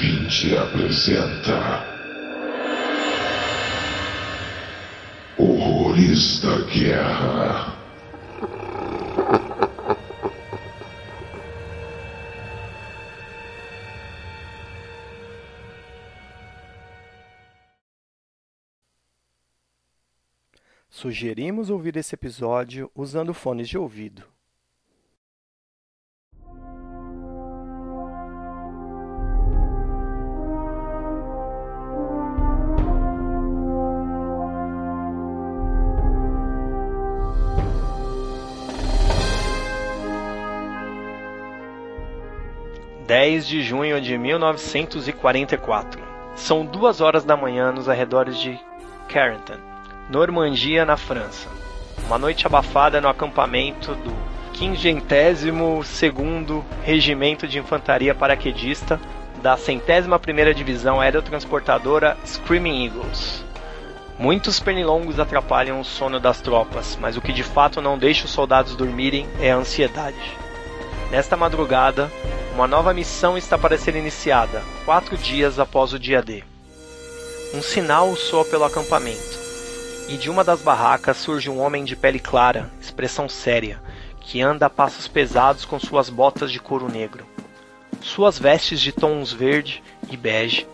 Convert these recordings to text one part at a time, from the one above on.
Role um D20 apresenta. Horrores da Guerra. Sugerimos ouvir esse episódio usando fones de ouvido. Dez de junho de 1944. São duas horas da manhã nos arredores de Carrington, Normandia, na França. Uma noite abafada no acampamento do 52º Regimento de Infantaria Paraquedista da centésima primeira Divisão Aerotransportadora Screaming Eagles. Muitos pernilongos atrapalham o sono das tropas, mas o que de fato não deixa os soldados dormirem é a ansiedade. Nesta madrugada, uma nova missão está para ser iniciada, quatro dias após o dia D. Um sinal soa pelo acampamento e de uma das barracas surge um homem de pele clara, expressão séria, que anda a passos pesados com suas botas de couro negro. Suas vestes de tons verde e bege,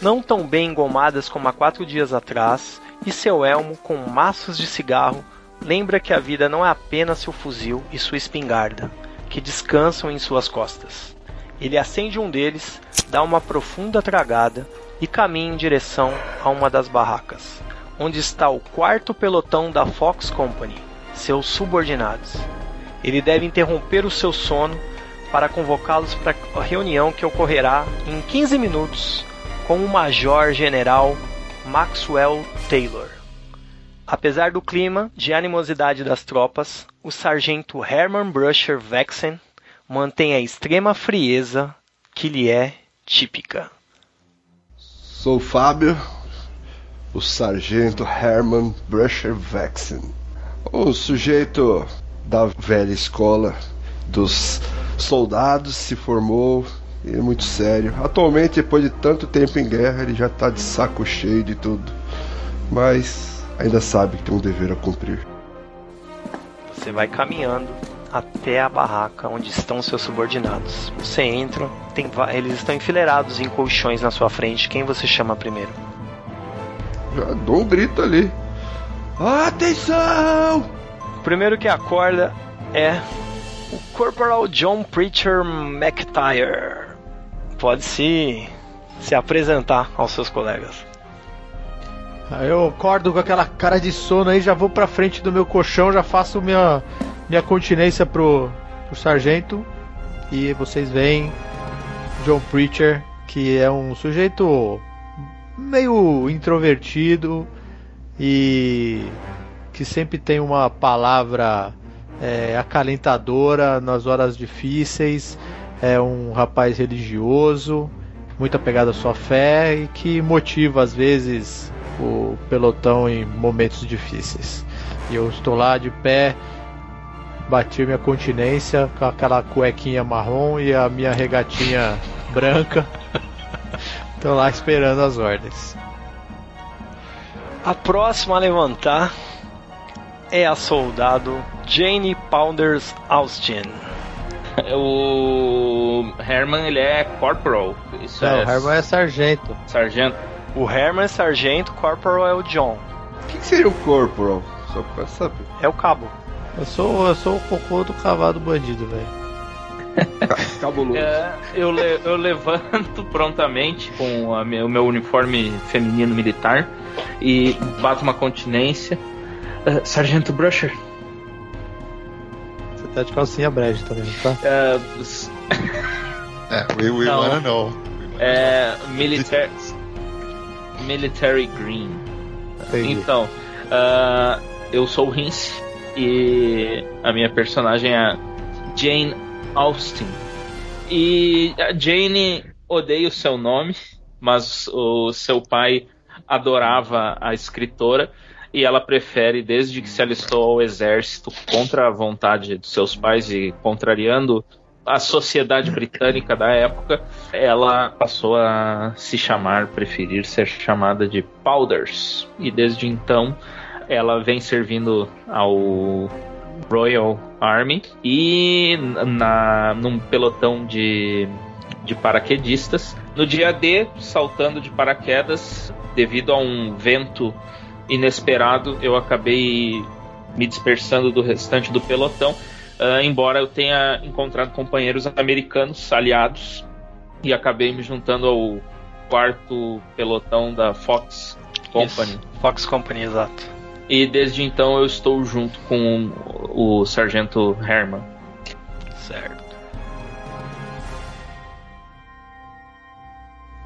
não tão bem engomadas como há quatro dias atrás, e seu elmo com maços de cigarro lembra que a vida não é apenas seu fuzil e sua espingarda, que descansam em suas costas. Ele acende um deles, dá uma profunda tragada e caminha em direção a uma das barracas onde está o quarto pelotão da Fox Company, seus subordinados. Ele deve interromper o seu sono para convocá-los para a reunião que ocorrerá em 15 minutos com o Major General Maxwell Taylor. Apesar do clima de animosidade das tropas, o sargento Herman Brusher Vexen mantém a extrema frieza que lhe é típica. Sou Fábio, o sargento Herman Brusher Vexen, o sujeito da velha escola dos soldados, se formou e é muito sério. Atualmente, depois de tanto tempo em guerra, ele já está de saco cheio de tudo, mas ainda sabe que tem um dever a cumprir. Você vai caminhando até a barraca onde estão seus subordinados. Você entra, tem, eles estão enfileirados em colchões na sua frente. Quem você chama primeiro? Já dou um grito ali. Atenção! O primeiro que acorda é o Corporal John Preacher McTire. Pode se, se apresentar aos seus colegas. Eu acordo com aquela cara de sono aí, já vou pra frente do meu colchão, já faço minha, minha continência pro, pro sargento. E vocês veem John Preacher, que é um sujeito meio introvertido e que sempre tem uma palavra é, acalentadora nas horas difíceis. É um rapaz religioso, muito apegado à sua fé e que motiva às vezes o pelotão em momentos difíceis. E eu estou lá de pé, bati minha continência com aquela cuequinha marrom e a minha regatinha branca. Estou lá esperando as ordens. A próxima a levantar é a soldado Jane Pounders Austin. O Herman ele é corporal. Isso Não, é o Herman é sargento. sargento. O Herman é sargento, corporal é o John. O que, que seria o corporal? Só pra saber. É o cabo. Eu sou, eu sou o cocô do cavalo bandido, velho. Cabuloso. É, eu, le- eu levanto prontamente com a o meu uniforme feminino militar e bato uma continência. Ah, Sargento Brusher, Você tá de calcinha brege também, não tá? ah, s- É, we, we Não. wanna know. é, militar, military green. Entendi. Então, ah, eu sou o Rince e a minha personagem é Jane Austen. E a Jane odeia o seu nome, mas o seu pai adorava a escritora e ela prefere, desde que se alistou ao exército contra a vontade dos seus pais e contrariando a sociedade britânica da época, ela passou a se chamar, preferir ser chamada de Powders. E desde então ela vem servindo ao Royal Army e na, num pelotão de, de paraquedistas. No dia D, saltando de paraquedas, devido a um vento inesperado, eu acabei me dispersando do restante do pelotão. Uh, embora eu tenha encontrado companheiros americanos aliados e acabei me juntando ao quarto pelotão da Fox Company. Isso. Fox Company, exato. E desde então eu estou junto com o sargento Herman. Certo.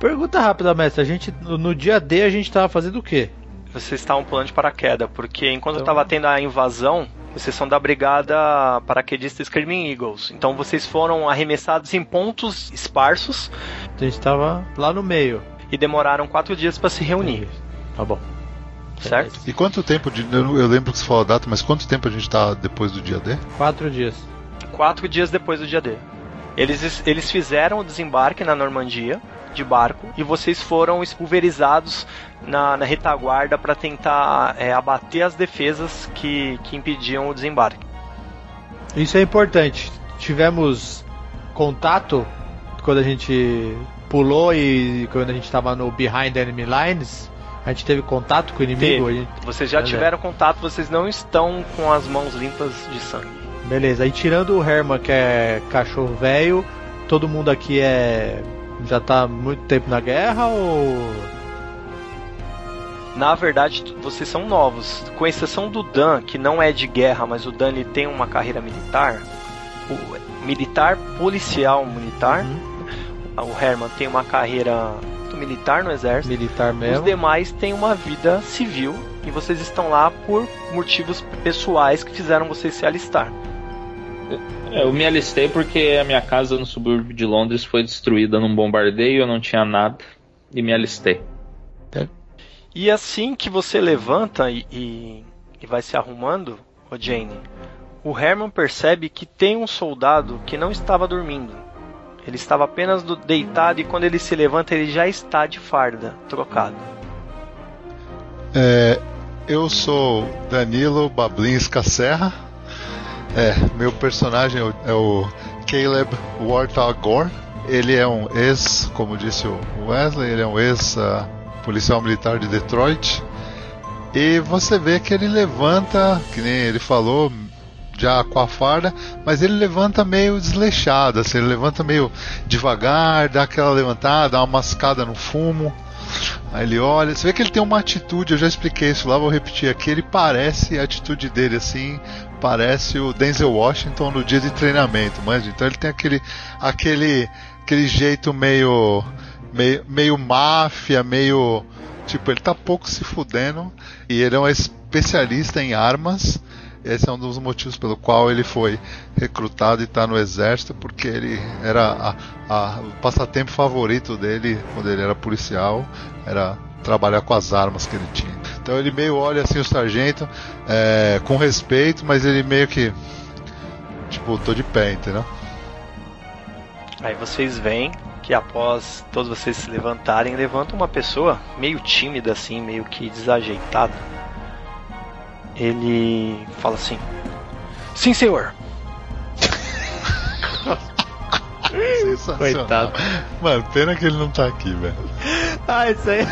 Pergunta rápida, mestre. A gente no dia D a gente estava fazendo o quê? Vocês estavam pulando de paraquedas, porque enquanto estava então- tendo a invasão, vocês são da brigada paraquedista Screaming Eagles. Então vocês foram arremessados em pontos esparsos. A gente estava lá no meio. E demoraram quatro dias para se reunir. Tá bom. Certo? E quanto tempo de. Eu lembro que você falou a data, mas quanto tempo a gente tá depois do dia D? Quatro dias. Quatro dias depois do dia D. Eles, eles fizeram o desembarque na Normandia de barco e vocês foram pulverizados na, na retaguarda para tentar é, abater as defesas que, que impediam o desembarque. Isso é importante. Tivemos contato quando a gente pulou e quando a gente estava no Behind Enemy Lines. A gente teve contato com o inimigo? Gente... Vocês já Beleza. tiveram contato, vocês não estão com as mãos limpas de sangue. Beleza, aí tirando o Herman, que é cachorro velho, todo mundo aqui é. Já tá muito tempo na guerra ou na verdade, vocês são novos. Com exceção do Dan, que não é de guerra, mas o Dan ele tem uma carreira militar. O militar, policial militar. Uhum. O Herman tem uma carreira militar no exército. Militar mesmo. Os demais têm uma vida civil e vocês estão lá por motivos pessoais que fizeram vocês se alistar. Eu me alistei porque a minha casa no subúrbio de Londres foi destruída num bombardeio, eu não tinha nada e me alistei. E assim que você levanta e, e, e vai se arrumando, o Jane, o Herman percebe que tem um soldado que não estava dormindo. Ele estava apenas do, deitado e quando ele se levanta ele já está de farda, trocado. É, eu sou Danilo Bablinska Serra. É, meu personagem é o Caleb Warthog Gore. Ele é um ex, como disse o Wesley, ele é um ex uh, policial militar de Detroit. E você vê que ele levanta, que nem ele falou, já com a farda, mas ele levanta meio desleixado, assim, ele levanta meio devagar, dá aquela levantada, dá uma mascada no fumo. Aí ele olha, você vê que ele tem uma atitude, eu já expliquei isso lá, vou repetir aqui, ele parece, a atitude dele assim, parece o Denzel Washington no dia de treinamento, mas então ele tem aquele aquele aquele jeito meio meio, meio máfia, meio. Tipo, ele tá pouco se fudendo e ele é um especialista em armas. Esse é um dos motivos pelo qual ele foi recrutado e está no exército, porque ele era a, a, o passatempo favorito dele quando ele era policial, era trabalhar com as armas que ele tinha. Então ele meio olha assim o sargento é, com respeito, mas ele meio que tipo, tô de pé, entendeu? Aí vocês veem que após todos vocês se levantarem, levanta uma pessoa meio tímida assim, meio que desajeitada. Ele fala assim: Sim, senhor. Coitado. Mano, pena que ele não tá aqui, velho. Ah, isso aí.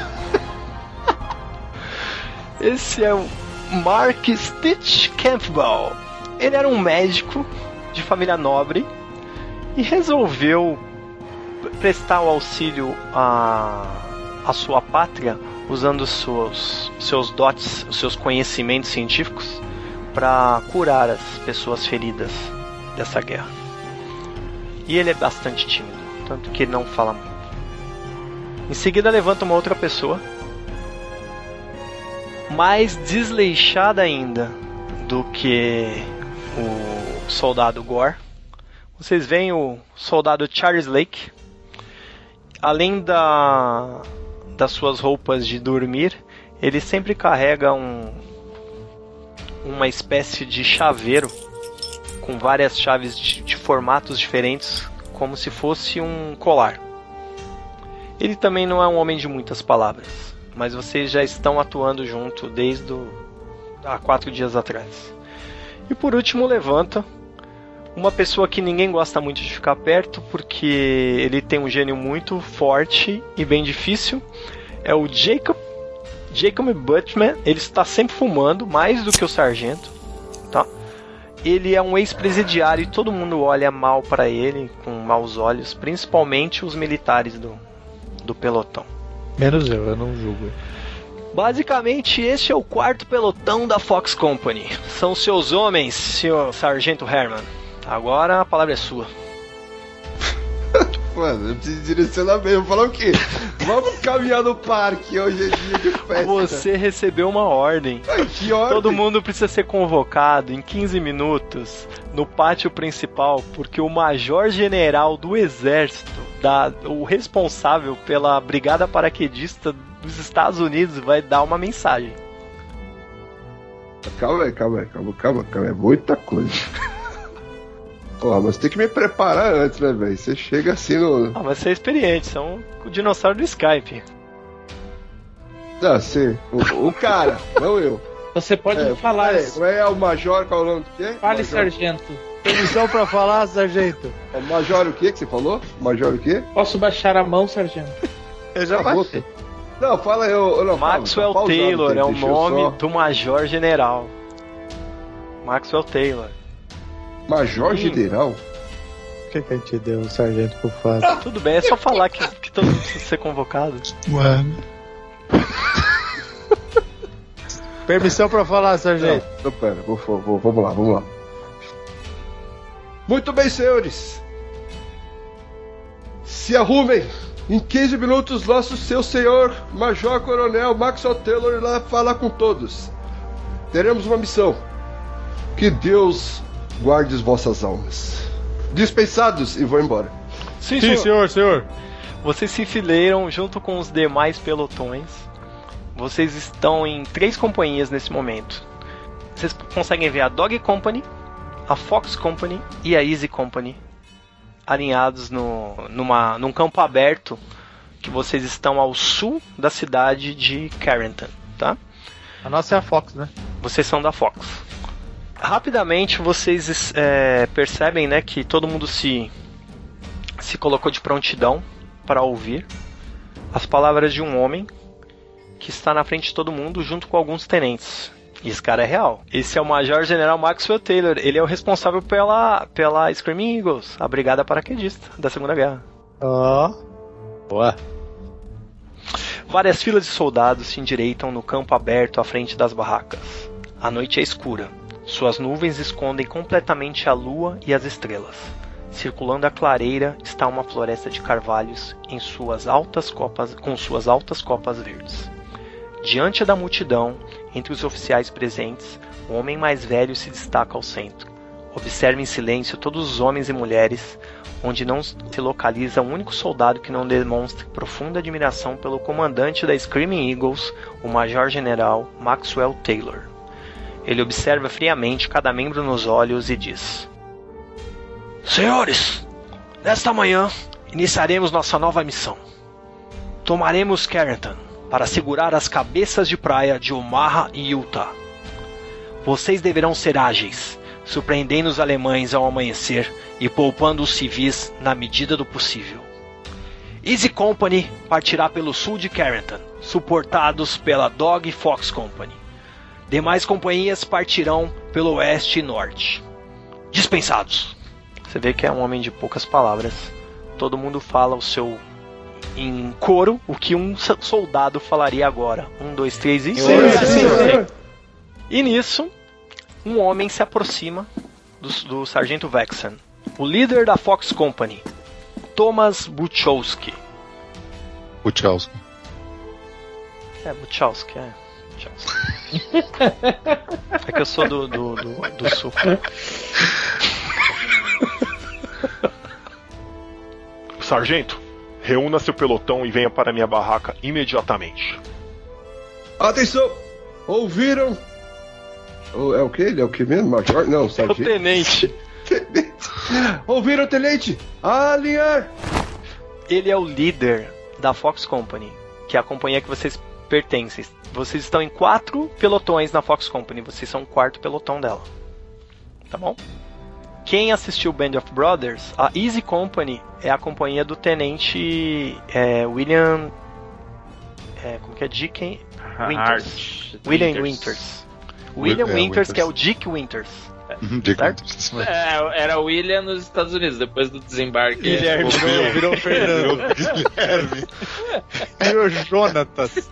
Esse é o Mark Stitch Campbell. Ele era um médico de família nobre e resolveu prestar o auxílio à, à sua pátria usando seus, seus dotes, seus conhecimentos científicos para curar as pessoas feridas dessa guerra. E ele é bastante tímido, tanto que ele não fala muito. Em seguida levanta uma outra pessoa, mais desleixada ainda do que o soldado Gore. Vocês veem o soldado Charles Lake, além da, das suas roupas de dormir, ele sempre carrega um, uma espécie de chaveiro com várias chaves de, de formatos diferentes, como se fosse um colar. Ele também não é um homem de muitas palavras, mas vocês já estão atuando junto desde o, há quatro dias atrás. E por último, levanta uma pessoa que ninguém gosta muito de ficar perto, porque ele tem um gênio muito forte e bem difícil. É o Jacob Jacob Butman. Ele está sempre fumando, mais do que o sargento, tá? Ele é um ex-presidiário e todo mundo olha mal para ele com maus olhos, principalmente os militares do, do pelotão. Menos eu, eu não julgo. Basicamente, este é o quarto pelotão da Fox Company. São seus homens, senhor Sargento Herman. Agora a palavra é sua. Mano, eu preciso direcionar mesmo. Falar o quê? Vamos caminhar no parque hoje é dia de festa. Você recebeu uma ordem. Ai, que ordem? Todo mundo precisa ser convocado em 15 minutos no pátio principal, porque o Major General do Exército, da, o responsável pela Brigada Paraquedista dos Estados Unidos, vai dar uma mensagem. Calma aí, calma aí, calma, calma, calma. É muita coisa. Porra, mas tem que me preparar antes, né, velho? Você chega assim no. Ah, mas você é experiente, são o dinossauro do Skype. Ah, sim. O, o cara, não eu. Você pode É, falar. Como é o Major? Qual é o nome do quê? Fale, Major. sargento. Permissão pra falar, sargento. É o Major o quê que você falou? Major o quê? Posso baixar a mão, sargento? Eu já Tá baixei. Não, fala eu. eu não, Maxwell fala, Taylor é o nome só- do Major General. Maxwell Taylor. Major Hum. General? O que, que a gente deu, sargento, por fato? Tudo bem, é só falar que, que todo mundo precisa ser convocado. Mano. Permissão pra falar, sargento. Não, não, pera, vou, vou- vamos lá, vamos lá. Muito bem, senhores. Se arrumem. Em 15 minutos, nosso seu senhor, Major Coronel Maxwell Taylor, irá falar com todos. Teremos uma missão. Que Deus guarde as vossas almas. Dispensados e vou embora. Sim, Sim, senhor, senhor. Vocês se enfileiram junto com os demais pelotões. Vocês estão em três companhias nesse momento. Vocês conseguem ver a Dog Company, a Fox Company e a Easy Company alinhados no, numa, num campo aberto que vocês estão ao sul da cidade de Carrington, tá? A nossa é a Fox, né? Vocês são da Fox. Rapidamente vocês é, percebem, né, que todo mundo se se colocou de prontidão para ouvir as palavras de um homem que está na frente de todo mundo junto com alguns tenentes. E esse cara é real. Esse é o Major General Maxwell Taylor. Ele é o responsável pela pela Screaming Eagles, a brigada paraquedista da Segunda Guerra. Ó. Boa. Várias filas de soldados se endireitam no campo aberto à frente das barracas. A noite é escura. Suas nuvens escondem completamente a lua e as estrelas. Circulando a clareira está uma floresta de carvalhos em suas altas copas, com suas altas copas verdes. Diante da multidão, entre os oficiais presentes, o homem mais velho se destaca ao centro. Observa em silêncio todos os homens e mulheres, onde não se localiza um único soldado que não demonstre profunda admiração pelo comandante da Screaming Eagles, o Major-General Maxwell Taylor. Ele observa friamente cada membro nos olhos e diz: Senhores, nesta manhã iniciaremos nossa nova missão. Tomaremos Carrington para segurar as cabeças de praia de Omaha e Utah. Vocês deverão ser ágeis, surpreendendo os alemães ao amanhecer e poupando os civis na medida do possível. Easy Company partirá pelo sul de Carrington, suportados pela Dog Fox Company. Demais companhias partirão pelo oeste e norte. Dispensados. Você vê que é um homem de poucas palavras. Todo mundo fala o seu em coro o que um so- soldado falaria agora. Um, dois, três e. E nisso, um homem se aproxima do, do sargento Vexen. O líder da Fox Company, Thomas Buchowski. Buchowski. É, Buchowski, é. É que eu sou do, do, do, do sul. Sargento, reúna seu pelotão e venha para minha barraca imediatamente. Atenção! Ouviram? O- É o que? Ele é o que mesmo? Major? Não, É o sargento. tenente. Tenente. Ouviram, tenente? Alinhar! Ele é o líder da Fox Company, que é a companhia que vocês pertencem. Vocês estão em quatro pelotões na Fox Company, vocês são o quarto pelotão dela. Tá bom? Quem assistiu Band of Brothers, a Easy Company é a companhia do tenente é, William. É, como que é? Dick Winters. William Winters. William é, Winters, que é o. Dick Winters. Contas. É, era William nos Estados Unidos, depois do desembarque. Guilherme virou, virou Fernando. Guilherme. Virou Jonatas.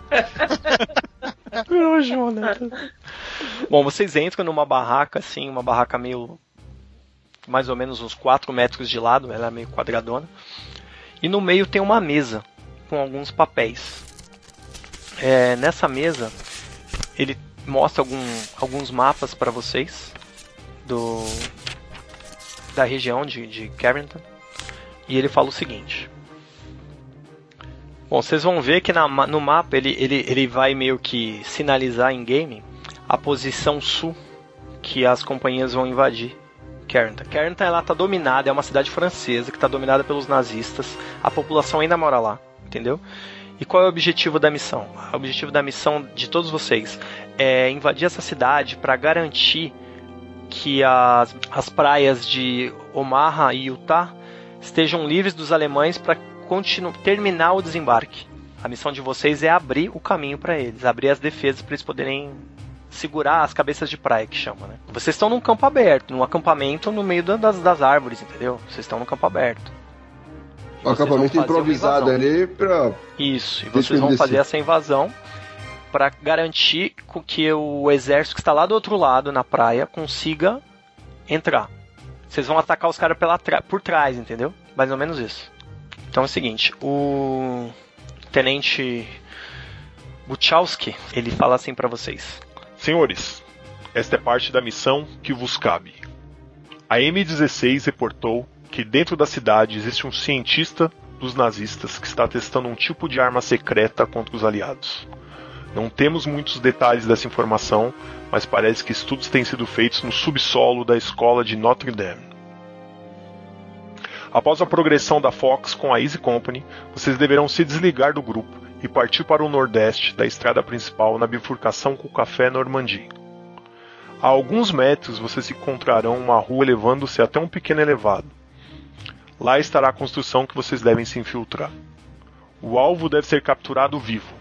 Virou Jonathan. Bom, vocês entram numa barraca, assim, uma barraca meio. mais ou menos uns 4 metros de lado, ela é meio quadradona. E no meio tem uma mesa com alguns papéis. É, nessa mesa, ele mostra algum, alguns mapas para vocês do da região de, de Carrington. E ele fala o seguinte. Bom, vocês vão ver que na no mapa ele, ele, ele vai meio que sinalizar em game a posição sul que as companhias vão invadir Carrington. Carrington ela tá dominada, é uma cidade francesa que está dominada pelos nazistas. A população ainda mora lá, entendeu? E qual é o objetivo da missão? O objetivo da missão de todos vocês é invadir essa cidade para garantir que as, as praias de Omaha e Utah estejam livres dos alemães para terminar o desembarque. A missão de vocês é abrir o caminho para eles, abrir as defesas para eles poderem segurar as cabeças de praia que chama, né? Vocês estão num campo aberto, num acampamento no meio da- das, das árvores, entendeu? Vocês estão no campo aberto. Um acampamento improvisado ali pra. Isso, e vocês vão fazer essa invasão para garantir que o exército que está lá do outro lado na praia consiga entrar. Vocês vão atacar os caras tra- por trás, entendeu? Mais ou menos isso. Então é o seguinte, o tenente Buchowski, ele fala assim para vocês. Senhores, esta é parte da missão que vos cabe. A M16 reportou que dentro da cidade existe um cientista dos nazistas que está testando um tipo de arma secreta contra os aliados. Não temos muitos detalhes dessa informação, mas parece que estudos têm sido feitos no subsolo da escola de Notre Dame. Após a progressão da Fox com a Easy Company, vocês deverão se desligar do grupo e partir para o nordeste da estrada principal na bifurcação com o Café Normandie. A alguns metros vocês encontrarão uma rua elevando-se até um pequeno elevado. Lá estará a construção que vocês devem se infiltrar. O alvo deve ser capturado vivo.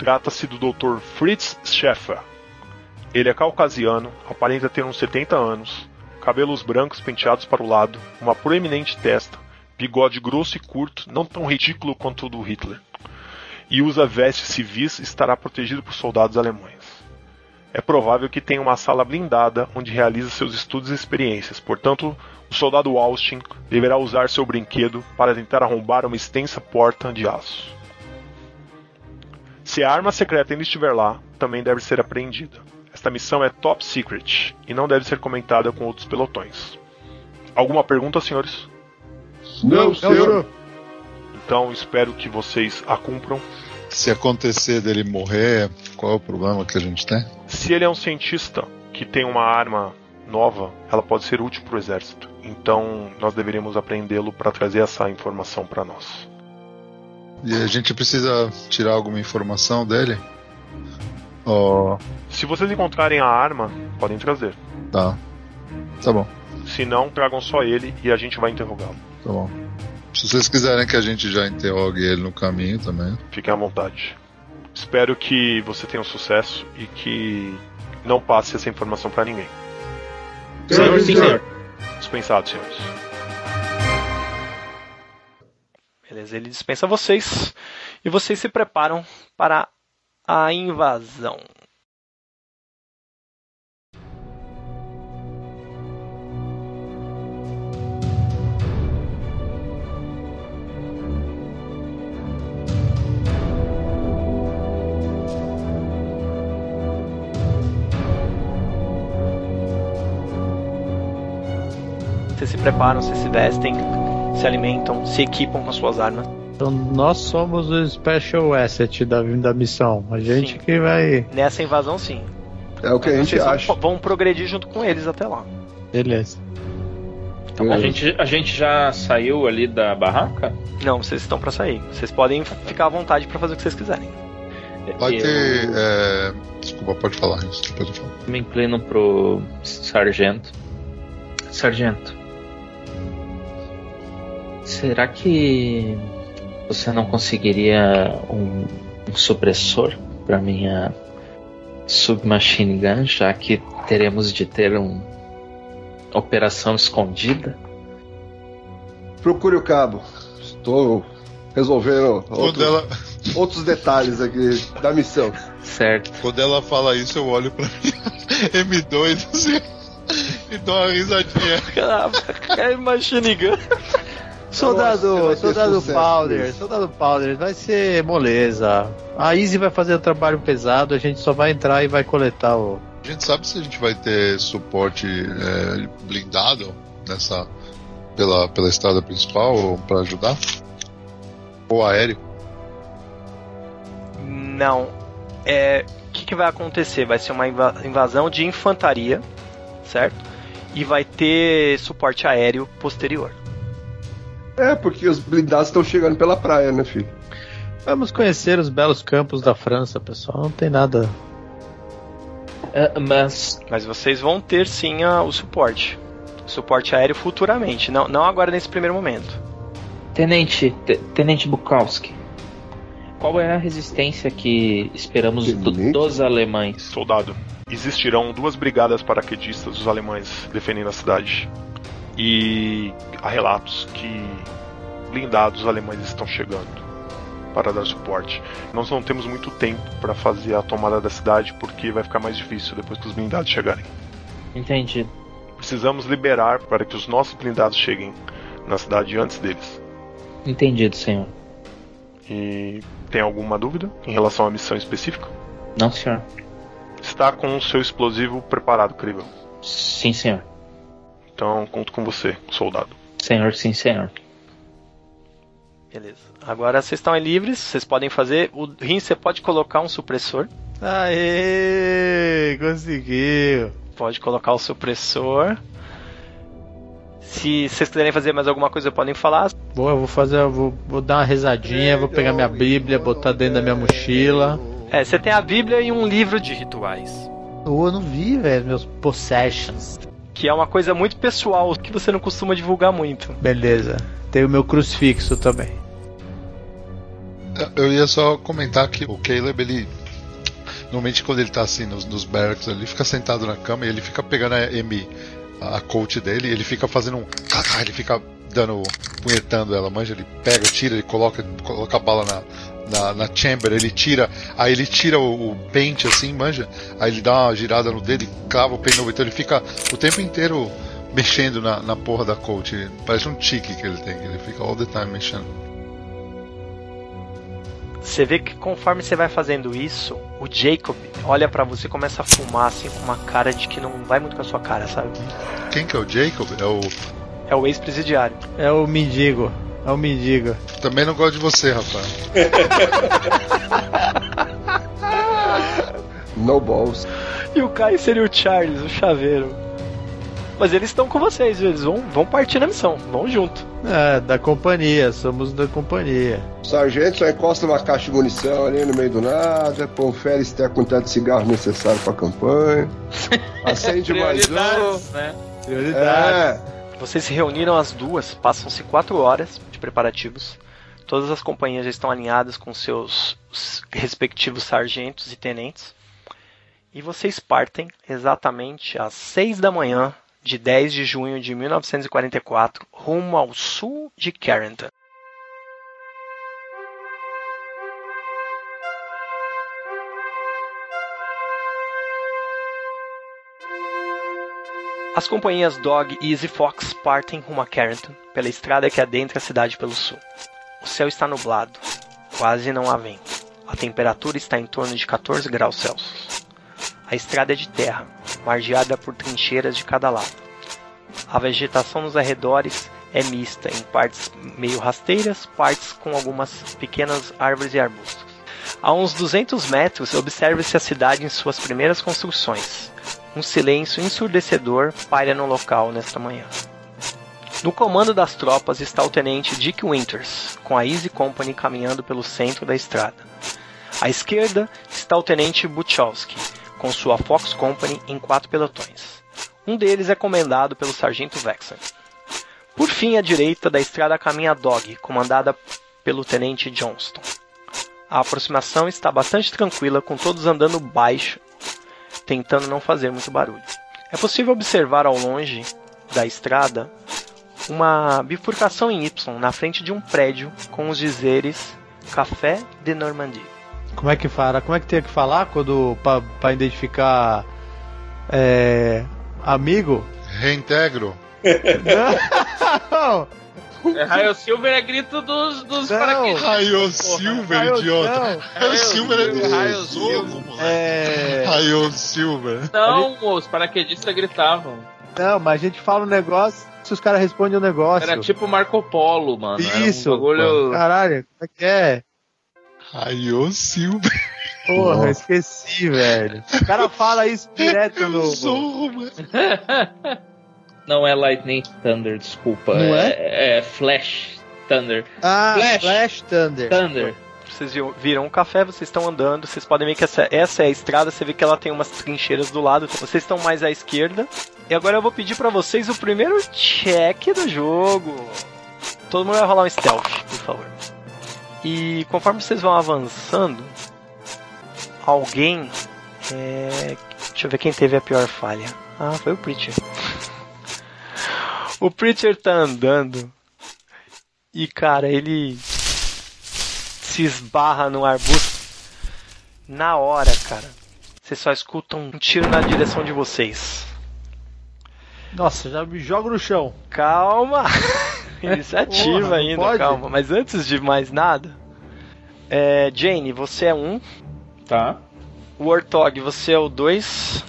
Trata-se do Dr. Fritz Schäfer. Ele é caucasiano, aparenta ter uns 70 anos, cabelos brancos penteados para o lado, uma proeminente testa, bigode grosso e curto, não tão ridículo quanto o do Hitler. E usa vestes civis e estará protegido por soldados alemães. É provável que tenha uma sala blindada onde realiza seus estudos e experiências, portanto, o soldado Austin deverá usar seu brinquedo para tentar arrombar uma extensa porta de aço. Se a arma secreta ainda estiver lá, também deve ser apreendida. Esta missão é top secret e não deve ser comentada com outros pelotões. Alguma pergunta, senhores? Não, senhor. Então espero que vocês a cumpram. Se acontecer dele morrer, qual é o problema que a gente tem? Se ele é um cientista que tem uma arma nova, ela pode ser útil para o exército. Então nós deveríamos apreendê-lo para trazer essa informação para nós. E a gente precisa tirar alguma informação dele? Oh, Se vocês encontrarem a arma, podem trazer. tá. Tá bom, Se não, tragam só ele e a gente vai interrogá-lo. tá bom. Se vocês quiserem que a gente já interrogue ele no caminho também. Fiquem à vontade. Espero que você tenha um sucesso e que não passe essa informação para ninguém. Senhor, sim, senhor. Dispensado, senhores. Beleza, ele dispensa vocês e vocês se preparam para a invasão. Vocês se preparam, vocês se vestem, se alimentam, se equipam com as suas armas. Então nós somos o Special Asset da, da missão. A gente Sim. que vai. Nessa invasão, sim. É o que a gente Vocês vão- acha. vão progredir junto com eles até lá. Beleza. Então. A gente, a gente já saiu ali da barraca? Não, vocês estão pra sair. Vocês podem ficar à vontade pra fazer o que vocês quiserem. Vai eu ter. é, Desculpa, pode falar isso. Depois eu falo. me inclino pro sargento. Sargento. Será que você não conseguiria um, um supressor para minha submachine gun, já que teremos de ter uma operação escondida? Procure o cabo. Estou resolvendo outros, ela, outros detalhes aqui da missão. Certo. quando ela fala isso, eu olho pra M2 assim, e dou uma risadinha. É machine gun. Soldado, soldado sucesso Powder, soldado Powder, vai ser moleza. A Easy vai fazer o trabalho pesado, a gente só vai entrar e vai coletar o. A gente sabe se a gente vai ter suporte é, blindado nessa pela, pela estrada principal ou para ajudar? Ou aéreo? Não. É, o que, que vai acontecer? Vai ser uma inva- invasão de infantaria, certo? E vai ter suporte aéreo posterior. É, porque os blindados estão chegando pela praia, né, filho? Vamos conhecer os belos campos da França, pessoal. Não tem nada. É, mas Mas vocês vão ter sim a- o suporte. Suporte aéreo futuramente, não, não agora nesse primeiro momento. Tenente, Te- Tenente Bukowski, qual é a resistência que esperamos do- dos alemães? Soldado, existirão duas brigadas paraquedistas dos alemães defendendo a cidade. E há relatos que blindados alemães estão chegando para dar suporte. Nós não temos muito tempo para fazer a tomada da cidade porque vai ficar mais difícil depois que os blindados chegarem. Entendi. Precisamos liberar para que os nossos blindados cheguem na cidade antes deles. Entendido, senhor. E tem alguma dúvida em relação à missão específica? Não, senhor. Está com o seu explosivo preparado, Crivel. Sim, senhor. Então conto com você, soldado. Senhor, sim, senhor. Beleza. Agora vocês estão aí livres, vocês podem fazer. O rim você pode colocar um supressor. Aê! Conseguiu! Pode colocar o supressor. Se vocês quiserem fazer mais alguma coisa, podem falar. Boa, eu vou fazer. eu Vou, vou dar uma rezadinha, vou pegar minha Bíblia, botar dentro da minha mochila. É, você tem a Bíblia e um livro de rituais. Oh, eu não vi, velho, meus possessions. Que é uma coisa muito pessoal, que você não costuma divulgar muito. Beleza. Tem o meu crucifixo também. Eu ia só comentar que o Caleb, ele. Normalmente quando ele tá assim nos, nos barracks, ele fica sentado na cama e ele fica pegando a M, a coach dele, e ele fica fazendo um. Ele fica dando. punhetando ela, manja, ele pega, tira, ele coloca, coloca a bala na, na, na chamber, ele tira, aí ele tira o, o pente assim, manja, aí ele dá uma girada no dedo e clava o pente novo, então ele fica o tempo inteiro mexendo na, na porra da coach. Parece um tique que ele tem, que ele fica all the time mexendo. Você vê que conforme você vai fazendo isso, o Jacob olha pra você e começa a fumar assim com uma cara de que não vai muito com a sua cara, sabe? Quem que é o Jacob? É o. É o ex-presidiário. É o mendigo. É o mendigo. Também não gosto de você, rapaz. No balls. E o Kai seria o Charles, o chaveiro. Mas eles estão com vocês, viu? eles vão, vão partir na missão, vão junto. É, da companhia, somos da companhia. O sargento só encosta uma caixa de munição ali no meio do nada, confere se tem a quantidade de cigarro necessário pra campanha. Acende mais um. Né? Prioridade. É, Vocês se reuniram as duas, passam-se quatro horas de preparativos. Todas as companhias já estão alinhadas com seus respectivos sargentos e tenentes. E vocês partem exatamente às seis da manhã de 10 de junho de 1944, rumo ao sul de Carrington. As companhias Dog e Easy Fox partem rumo a Carrington pela estrada que adentra a cidade pelo sul. O céu está nublado, quase não há vento. A temperatura está em torno de 14 graus Celsius. A estrada é de terra, margeada por trincheiras de cada lado. A vegetação nos arredores é mista, em partes meio rasteiras, partes com algumas pequenas árvores e arbustos. A uns 200 metros, observa-se a cidade em suas primeiras construções. Um silêncio ensurdecedor paira no local nesta manhã. No comando das tropas está o tenente Dick Winters, com a Easy Company caminhando pelo centro da estrada. À esquerda está o tenente Buchowski, com sua Fox Company em quatro pelotões. Um deles é comandado pelo sargento Vexen. Por fim, à direita da estrada caminha a Dog, comandada pelo tenente Johnston. A aproximação está bastante tranquila, com todos andando baixo, tentando não fazer muito barulho. É possível observar ao longe da estrada uma bifurcação em Y na frente de um prédio com os dizeres Café de Normandie. Como é que fala? Como é que tem que falar quando para identificar é, amigo? Reintegro. Não, É, Raio Silver é grito dos, dos Não. paraquedistas. Raio Silver, Raio- idiota. Raio Silver é do Raio Silver. moleque. é, Raio Silver. Não, os paraquedistas gritavam. não, mas a gente fala um negócio, se os caras respondem um negócio. Era tipo Marco Polo, mano. Isso. Um bagulho... Caralho, como é que é? Raio Silver. Porra, esqueci, velho. O cara fala isso direto no. Zorro, mano. Não é Lightning Thunder, desculpa. Não é? É Flash Thunder. Ah, Flash. Flash, Thunder. Thunder. Vocês viram- um café, vocês estão andando, vocês podem ver que essa, essa é a estrada, você vê que ela tem umas trincheiras do lado, vocês estão mais à esquerda. E agora eu vou pedir pra vocês o primeiro check do jogo. Todo mundo vai rolar um stealth, por favor. E conforme vocês vão avançando, alguém. É... Deixa eu ver quem teve a pior falha. Ah, foi o Preacher. O Preacher tá andando. E cara, ele se esbarra no arbusto. Na hora, cara, vocês só escutam um tiro na direção de vocês. Nossa, já me jogo no chão. Calma! Iniciativa Porra, ainda, pode? calma. Mas antes de mais nada, é, Jane, você é um. Tá. O Warthog, você é o 2.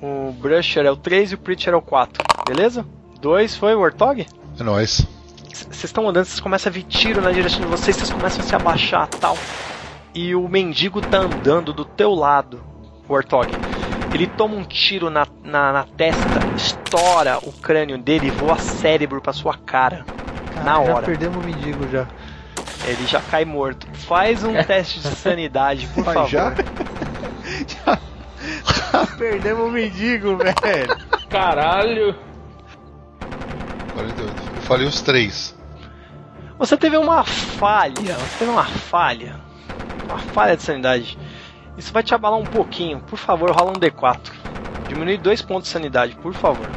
O Brusher é o 3 e o Preacher é o 4. Beleza? 2 foi o Warthog? É nóis. Vocês estão andando, vocês começam a vir tiro na direção de vocês, vocês começam a se abaixar tal. E o mendigo tá andando do teu lado, o Warthog. Ele toma um tiro na, na, na testa, estoura o crânio dele e voa cérebro pra sua cara. na Já hora. perdemos o mendigo já. Ele já cai morto. Faz um teste de sanidade, por Mas favor. já? Já perdemos o mendigo, velho. Caralho. 48. Eu falei os três. Você teve uma falha, você teve uma falha. Uma falha de sanidade. Isso vai te abalar um pouquinho. Por favor, rola um D4. Diminui dois pontos de sanidade, por favor.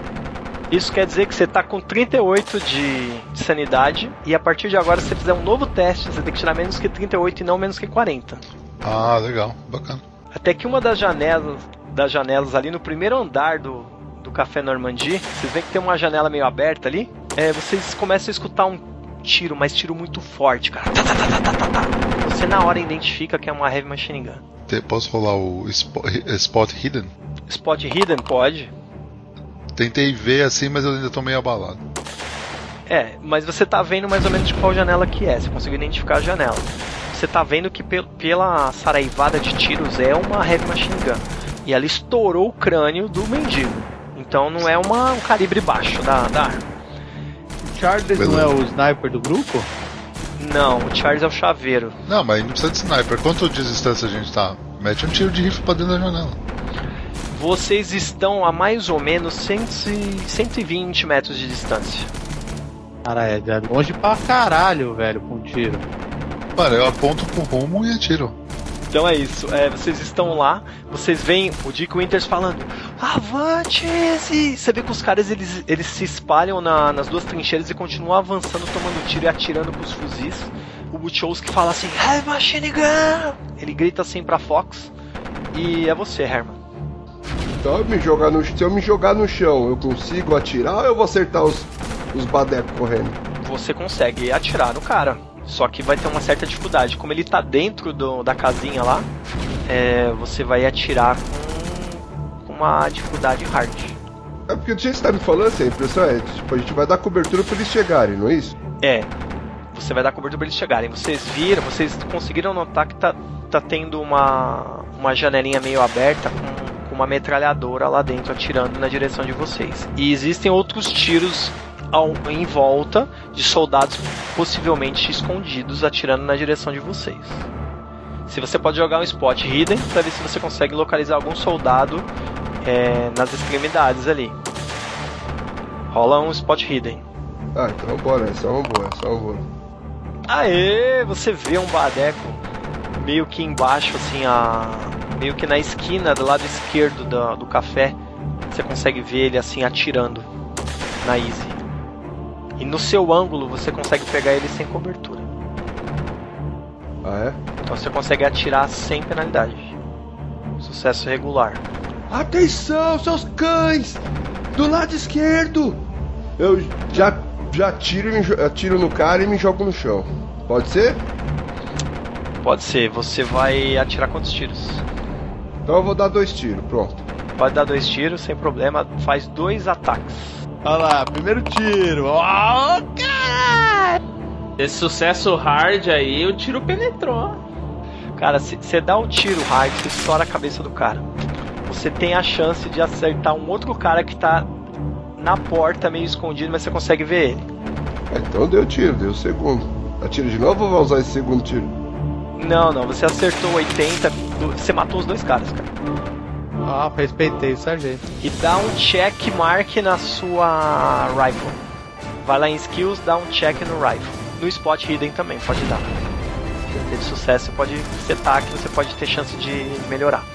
Isso quer dizer que você tá com 38 de, de sanidade e a partir de agora, se você fizer um novo teste, você tem que tirar menos que 38 e não menos que 40. Ah, legal. Bacana. Até que uma das janelas, das janelas ali no primeiro andar do, do Café Normandie, vocês veem que tem uma janela meio aberta ali. É, vocês começam a escutar um tiro, mas tiro muito forte, cara. Tá, tá, tá. Você na hora identifica que é uma Heavy Machine Gun. Posso rolar o Spo- Spot Hidden? Spot Hidden pode. Tentei ver assim, mas eu ainda tô meio abalado. É, mas você tá vendo mais ou menos de qual janela que é. Você conseguiu identificar a janela. Você tá vendo que pel- pela saraivada de tiros é uma Heavy Machine Gun. E ela estourou o crânio do mendigo. Então não é uma, um calibre baixo da, da arma. O Charles não é o sniper do grupo? Não, o Charles é o chaveiro. Não, mas não precisa de sniper. Quanto de distância a gente tá? Mete um tiro de rifle pra dentro da janela. Vocês estão a mais ou menos 100 e- 120 metros de distância. Cara, é é longe pra caralho, velho, com um tiro. Mano, eu aponto pro rumo e atiro. Então é isso. É, vocês estão lá, vocês veem o Dick Winters falando: Avante! Izzy!" Você vê que os caras eles, eles se espalham na- nas duas trincheiras e continuam avançando, tomando tiro e atirando pros fuzis. O Buchowski fala assim: Hey, Machine Gun! Ele grita assim pra Fox. E é você, Herman. Então eu me jogar no, se eu me jogar no chão, eu consigo atirar ou eu vou acertar os, os badecos correndo? Você consegue atirar no cara. Só que vai ter uma certa dificuldade. Como ele tá dentro do- da casinha lá, é, você vai atirar com, com uma dificuldade hard. É porque do jeito que você tá me falando, assim, a impressão é, tipo, a gente vai dar cobertura pra eles chegarem, não é isso? É, você vai dar cobertura pra eles chegarem. Vocês viram, vocês conseguiram notar que tá, tá tendo uma, uma janelinha meio aberta com, com uma metralhadora lá dentro atirando na direção de vocês. E existem outros tiros ao, em volta de soldados possivelmente escondidos atirando na direção de vocês. Se você pode jogar um spot hidden para ver se você consegue localizar algum soldado é, nas extremidades ali. Rola um spot hidden. Ah, então bora, é uma boa, é uma boa. Aê, você vê um Badeco meio que embaixo, assim, a. meio que na esquina do lado esquerdo do, do café. Você consegue ver ele assim atirando na Easy. E no seu ângulo você consegue pegar ele sem cobertura. Ah, é? Então você consegue atirar sem penalidade. Sucesso regular. Atenção, seus cães! Do lado esquerdo! Eu já, já tiro, atiro no cara e me jogo no chão. Pode ser? Pode ser, você vai atirar quantos tiros? Então eu vou dar dois tiros, pronto. Pode dar dois tiros sem problema, faz dois ataques. Olha lá, primeiro tiro. Ó, caralho! Esse sucesso hard aí, o tiro penetrou. Cara, se você dá um tiro hard, você estoura a cabeça do cara. Você tem a chance de acertar um outro cara que tá na porta, meio escondido, mas você consegue ver ele. Então deu tiro, deu o segundo. Atira de novo ou vai usar esse segundo tiro? Não, não, você acertou 80, do- você matou os dois caras, cara. Ah, respeitei o sargento. E dá um check mark na sua rifle. Vai lá em skills, dá um check no rifle. No spot hidden também, pode dar. Se teve sucesso, você pode setar que você pode ter chance de melhorar.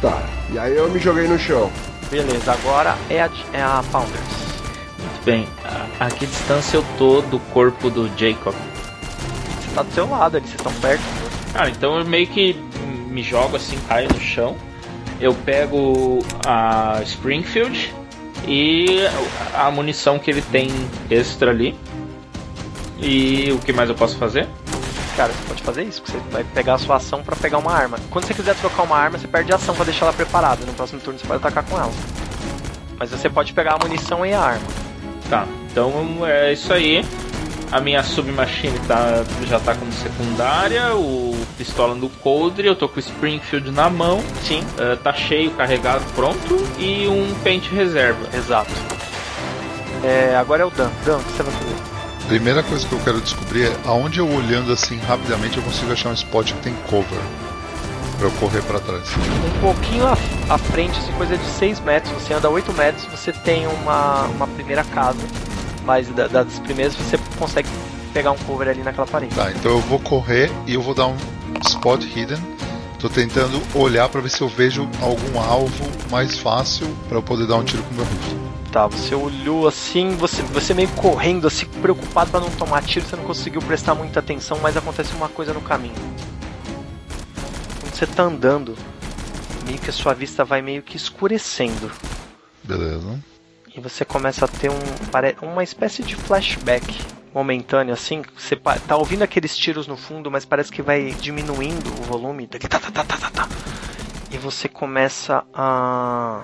Tá. E aí eu me joguei no chão. Beleza, agora é a, é a Founders. Muito bem, a, a que distância eu tô do corpo do Jacob? Você tá do seu lado ali, vocês estão perto. Ah, então eu meio que me jogo assim, caio no chão. Eu pego a Springfield e a munição que ele tem extra ali. E o que mais eu posso fazer? Cara, você pode fazer isso, você vai pegar a sua ação pra pegar uma arma. Quando você quiser trocar uma arma, você perde a ação pra deixar ela preparada. No próximo turno você pode atacar com ela. Mas você pode pegar a munição e a arma. Tá, então é isso aí. A minha submachine tá, já tá como secundária, o pistola do Coldre, eu tô com o Springfield na mão, Sim, eh, tá cheio, carregado, pronto, e um pente reserva. exato. É, agora é o Dan. Dan, o que você vai fazer? Primeira coisa que eu quero descobrir é aonde eu olhando assim rapidamente eu consigo achar um spot que tem cover. Pra eu correr pra trás. Um pouquinho à, à frente, assim, coisa de 6 metros. Você anda 8 metros, você tem uma, uma primeira casa. Mas da- das primeiras você consegue pegar um cover ali naquela parede. Tá, então eu vou correr e eu vou dar um spot hidden. Tô tentando olhar pra ver se eu vejo algum alvo mais fácil pra eu poder dar um tiro com o meu rifle. Tá, você olhou assim, você, você meio correndo, assim, preocupado pra não tomar tiro, você não conseguiu prestar muita atenção, mas acontece uma coisa no caminho. Quando você tá andando, meio que a sua vista vai meio que escurecendo. Beleza. E você começa a ter um, uma espécie de flashback momentâneo, assim. Você tá ouvindo aqueles tiros no fundo, mas parece que vai diminuindo o volume. tá, tá, tá. E você começa a,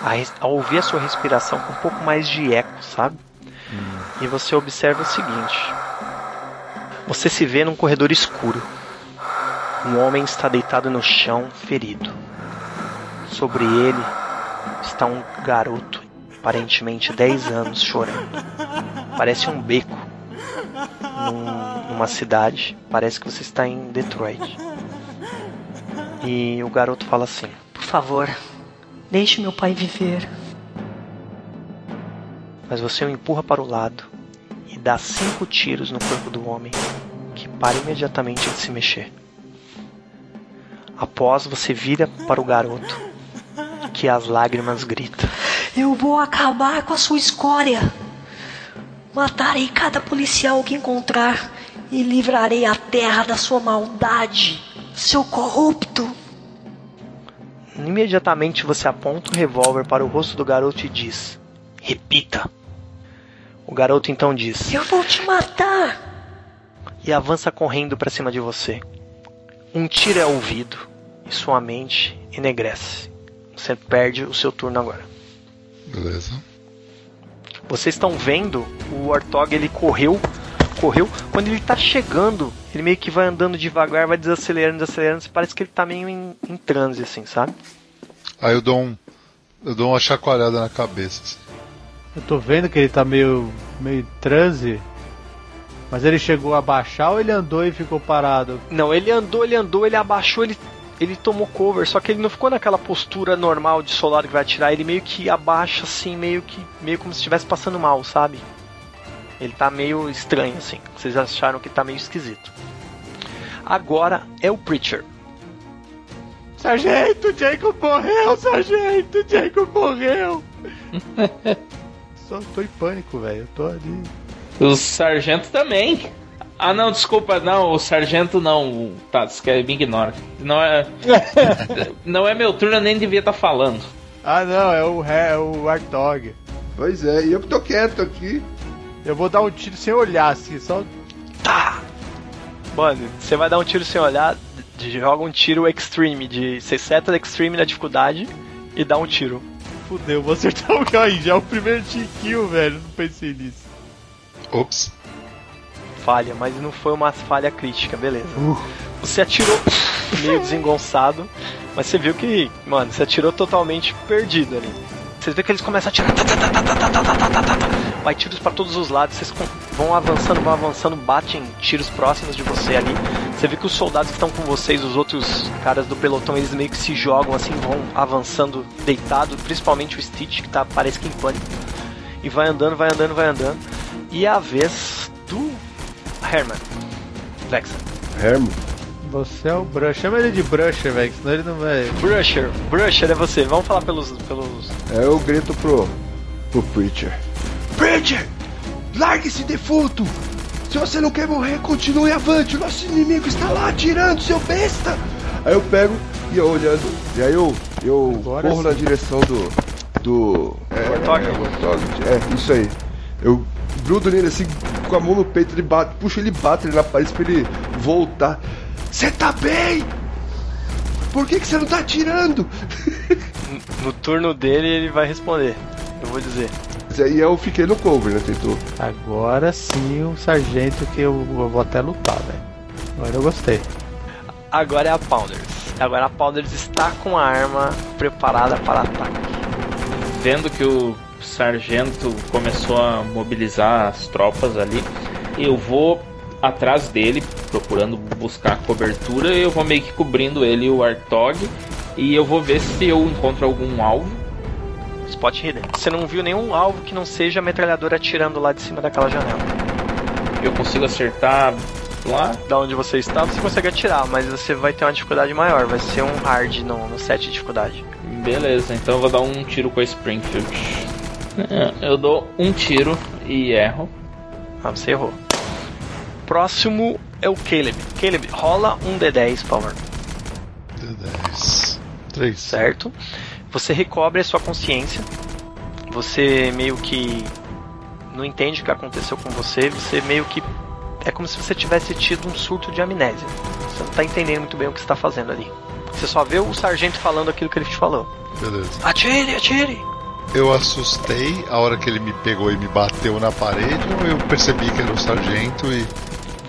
a, a ouvir a sua respiração com um pouco mais de eco, sabe? E você observa o seguinte: você se vê num corredor escuro. Um homem está deitado no chão, ferido. Sobre ele está um garoto, aparentemente 10 anos, chorando. Parece um beco num- numa cidade. Parece que você está em Detroit. E o garoto fala assim: Por favor, deixe meu pai viver. Mas você o empurra para o lado e dá cinco tiros no corpo do homem, que para imediatamente de se mexer. Após você vira para o garoto, que as lágrimas grita. Eu vou acabar com a sua escória. Matarei cada policial que encontrar e livrarei a terra da sua maldade, seu corrupto. Imediatamente você aponta o revólver para o rosto do garoto e diz: Repita. O garoto então diz Eu vou te matar. e avança correndo para cima de você. Um tiro é ouvido e sua mente enegrece. Você perde o seu turno agora. Beleza. Vocês estão vendo o Warthog, ele correu, correu. Quando ele tá chegando, ele meio que vai andando devagar, vai desacelerando, desacelerando. Parece que ele tá meio em, em transe, assim, sabe? Aí eu dou um. Eu dou uma chacoalhada na cabeça. assim. Eu tô vendo que ele tá meio, meio em transe. Mas ele chegou a baixar ou ele andou e ficou parado? Não, ele andou, ele andou, ele abaixou, ele, ele tomou cover, só que ele não ficou naquela postura normal de soldado que vai atirar, ele meio que abaixa assim, meio que meio como se estivesse passando mal, sabe? Ele tá meio estranho assim. Vocês acharam que tá meio esquisito. Agora é o Preacher. Sargento, Jacob morreu, sargento, Jacob morreu. Só tô em pânico, velho. Eu tô ali. O sargento também. Ah, não, desculpa, não, o sargento não. Tá, isso que me ignora. Não é. não é meu turno, eu nem devia estar falando. Ah, não, é o, é o Artog. Pois é, e eu tô quieto aqui. Eu vou dar um tiro sem olhar, assim, só. Tá! Mano, você vai dar um tiro sem olhar, joga um tiro extreme, de. Você seta extreme na dificuldade e dá um tiro. Fudeu, vou acertar o cara aí. Já é o primeiro kill, velho. Não pensei nisso. Ops falha, mas não foi uma falha crítica, beleza. Uh. Você atirou meio desengonçado, mas você viu que, mano, você atirou totalmente perdido ali. Vocês vê que eles começam a atirar. Vai tiros para todos os lados, vocês vão avançando, vão avançando, batem tiros próximos de você ali. Você vê que os soldados que estão com vocês, os outros caras do pelotão, eles meio que se jogam assim, vão avançando deitado, principalmente o Stitch que tá parece que em pânico. E vai andando, vai andando, vai andando. E a vez Herman. Vexa. Hermo. Você é o Brush. Chama ele de Brusher, velho, senão ele não vai. Brusher, Brusher é você. Vamos falar pelos. pelos... É, eu grito pro, pro Preacher. Preacher! Largue esse defunto! Se você não quer morrer, continue avante. O nosso inimigo está lá atirando, seu besta! Aí eu pego e eu olhando. E aí eu, eu Agora corro sim. na direção do. do. É, Warthog. é, Warthog. É, isso aí. Eu grudo nele assim, com a mão no peito, ele bate, puxo ele e bato ele na parede pra ele voltar. Você tá bem? Por que, que você não tá atirando? No turno dele, ele vai responder. Eu vou dizer. Mas aí eu fiquei no cover, né? Tentou. Agora sim o sargento que eu, eu vou até lutar, velho. Agora eu gostei. Agora é a Pounders. Agora a Pounders está com a arma preparada para ataque. Vendo que o sargento começou a mobilizar as tropas ali, eu vou atrás dele, procurando buscar cobertura, eu vou meio que cobrindo ele e o Artog, e eu vou ver se eu encontro algum alvo. Spot Hidden. Você não viu nenhum alvo que não seja a metralhadora atirando lá de cima daquela janela. Eu consigo acertar lá. Da onde você está, você consegue atirar, mas você vai ter uma dificuldade maior. Vai ser um hard no, no set de dificuldade. Beleza, então eu vou dar um tiro com a Springfield. É, Eu dou um tiro e erro. Ah, você errou. Próximo é o Caleb. Caleb, rola um D10, por favor. D10. 3. certo? Você recobre a sua consciência. Você meio que não entende o que aconteceu com você. Você meio que é como se você tivesse tido um surto de amnésia. Você não tá entendendo muito bem o que está fazendo ali. Você só vê o sargento falando aquilo que ele te falou. Beleza. Atire, atire! Eu assustei a hora que ele me pegou e me bateu na parede ou eu percebi que era o sargento e.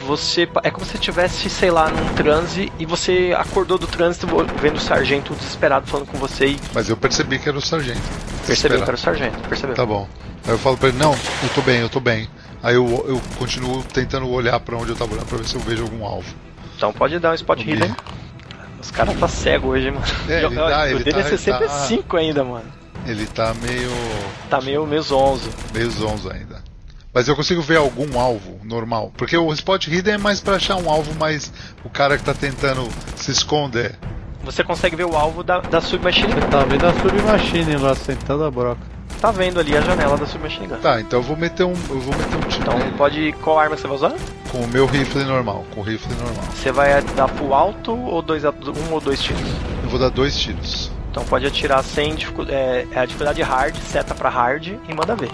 Você é como se estivesse, sei lá, num transe e você acordou do trânsito vendo o sargento desesperado falando com você e Mas eu percebi que era o sargento. percebeu que era o sargento. Percebeu? Tá bom. Aí eu falo pra ele, não, eu tô bem, eu tô bem. Aí eu, eu continuo tentando olhar pra onde eu tava olhando pra ver se eu vejo algum alvo. Então pode dar um spot hidden. Os caras tá cego hoje, mano. É, ele tá- o ele dele tá- é 65 tá- ainda, mano. Ele tá meio. Tá meio, meio zonzo. meio zonzo ainda. Mas eu consigo ver algum alvo normal. Porque o spot hidden é mais pra achar um alvo mais. O cara que tá tentando se esconder. Você consegue ver o alvo da, da submachine Você gun. tá vendo a submachine lá sentando a broca. Tá vendo ali a janela da submachine gun. Tá, então eu vou meter um. Eu vou meter um tiro Então nele pode. Qual arma você vai usar? com o meu rifle normal. Com o rifle normal. Você vai dar pro alto ou dois, a- um ou dois tiros? Eu vou dar dois tiros. Então pode atirar sem dificuldade. É, é a dificuldade hard, seta pra hard e manda ver.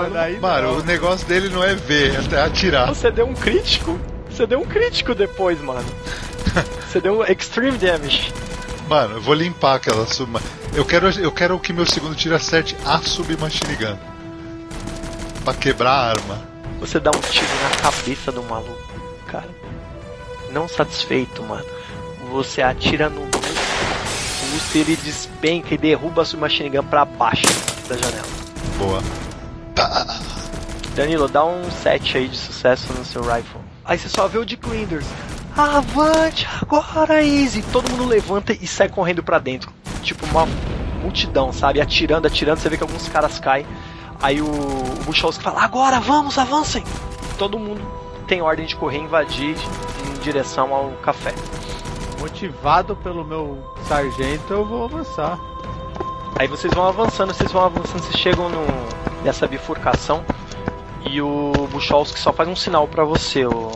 Mano, aí Mano, o negócio dele não é ver, é atirar. Você deu um crítico? Você deu um crítico depois, mano. Você deu um extreme damage. Mano, eu vou limpar aquela sub. Eu quero, eu quero que meu segundo tiro acerte a submachine gun. Pra quebrar a arma. Você dá um tiro na cabeça do maluco, cara. Não satisfeito, mano. Você atira no, e ele despenca e derruba a submachine gun pra baixo da janela. Boa. Danilo, dá um 7 aí de sucesso no seu rifle. Aí você só vê o Dick Winders. Avante agora, Easy! Todo mundo levanta e sai correndo pra dentro. Tipo uma multidão, sabe? Atirando, atirando. Você vê que alguns caras caem. Aí o, o fala: Agora, vamos, avancem! Todo mundo tem ordem de correr, invadir em direção ao café. Motivado pelo meu sargento, eu vou avançar. Aí vocês vão avançando, vocês vão avançando, vocês chegam no, nessa bifurcação e o Buchowski só faz um sinal pra você, o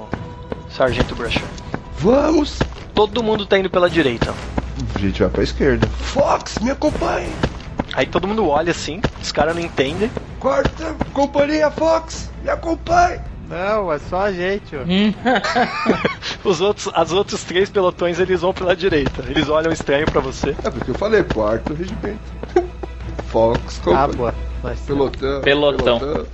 Sargento Brusher. Vamos! Todo mundo tá indo pela direita. A gente vai pra esquerda. Fox, me acompanhe! Aí todo mundo olha assim, os caras não entendem. Quarta companhia Fox, me acompanhe! Não, é só a gente, ó. Os outros, as outros três pelotões eles vão pela direita. Eles olham estranho pra você. É porque eu falei, quarto regimento. Fox, Ah, companhia. boa. Mas- Pelotão. Pelotão.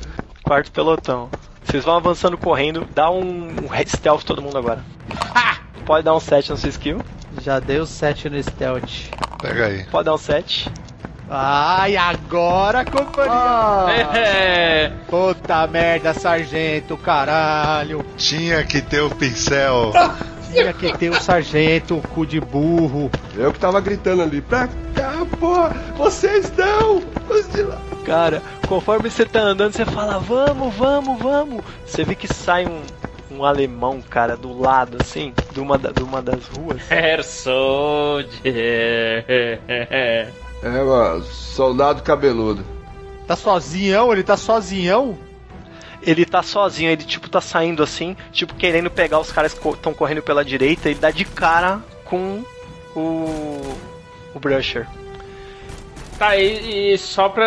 Quarto pelotão. Vocês vão avançando correndo. Dá um, stealth todo mundo agora. Pode dar um 7 no seu skill. Já dei o 7 no stealth. Pega aí. Pode dar um 7. Ai, agora, companhia! Ah, É, Puta merda, sargento, caralho! Tinha que ter o pincel. Tinha que ter o sargento, cu de burro. eu que tava gritando ali, pra cá, porra! Vocês não! Os de lá! Cara, conforme você tá andando, você fala, vamos, vamos, vamos. Você vê que sai um, um alemão, cara, do lado, assim, de uma, da- de uma das ruas. Herr Soldier. É, mano, soldado cabeludo. Tá sozinhão? Ele tá sozinhão? Ele tá sozinho, ele tipo tá saindo assim, tipo querendo pegar os caras que estão correndo pela direita, ele dá de cara com o o Brusher. Tá, e, e só pra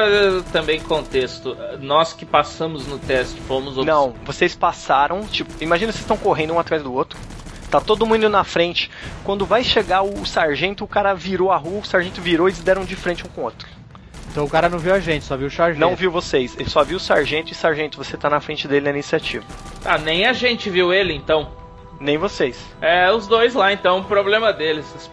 também contexto, nós que passamos no teste fomos obs- Não, vocês passaram, tipo, imagina vocês estão correndo um atrás do outro. Tá todo mundo na frente. Quando vai chegar o sargento, o cara virou a rua, o sargento virou e eles deram de frente um com o outro. Então o cara não viu a gente, só viu o sargento. Não viu vocês, ele só viu o sargento e sargento, você tá na frente dele na iniciativa. Ah, nem a gente viu ele então. Nem vocês. É, os dois lá então, problema deles.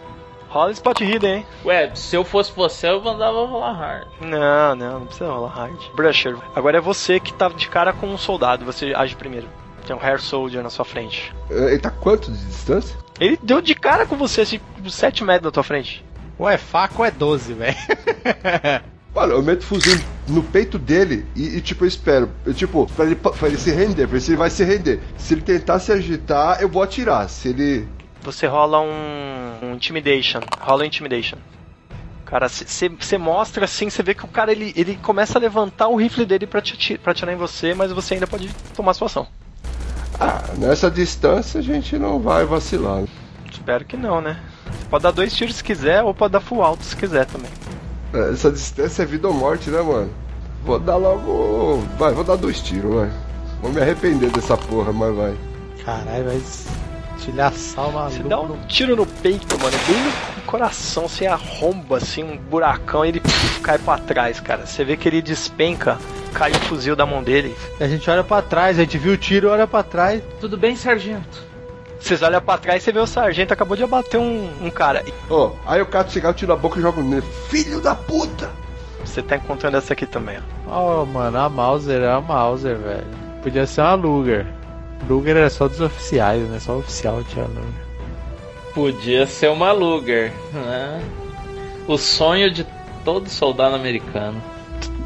Rola spot hidden, hein? Ué, se eu fosse você, eu mandava rolar hard. Não, não, não precisa rolar hard. Brusher, agora é você que tá de cara com um soldado, você age primeiro. Tem um Hair Soldier na sua frente. Ele tá quanto de distância? Ele deu de cara com você, assim, 7 metros na tua frente. Ou é faca ou é 12, velho. Mano, eu meto o fuzil no peito dele e, e, tipo, eu espero. Eu, tipo, pra ele, pra ele se render, pra ver se ele vai se render. Se ele tentar se agitar, eu vou atirar. Se ele. Você rola um, um Intimidation. Rola um Intimidation. Cara, você mostra assim, você vê que o cara ele, ele começa a levantar o rifle dele pra, te, pra atirar em você, mas você ainda pode tomar sua ação. Ah, nessa distância a gente não vai vacilar. Espero que não, né? Você pode dar dois tiros se quiser, ou pode dar full alto se quiser também. É, Essa distância é vida ou morte, né, mano? Vou dar logo. Vai, vou dar dois tiros, vai. Vou me arrepender dessa porra, mas vai. Caralho, vai estilhaçar o maluco. Você dá um tiro no peito, mano, bem no coração, você arromba assim um buracão e ele puf, cai pra trás, cara. Você vê que ele despenca, cai o fuzil da mão dele. A gente olha pra trás, a gente viu o tiro, olha pra trás. Tudo bem, sargento? Vocês olham pra trás e você vê o sargento acabou de abater um, um cara. Ó, aí eu cato o cigarro, tiro a boca e jogo nele. Filho da puta! Você tá encontrando essa aqui também, ó. Oh, mano, a Mauser é a Mauser, velho. Podia ser uma Luger. Luger era só dos oficiais, né? Só o oficial tinha Luger. Podia ser uma Luger, né? O sonho de todo soldado americano.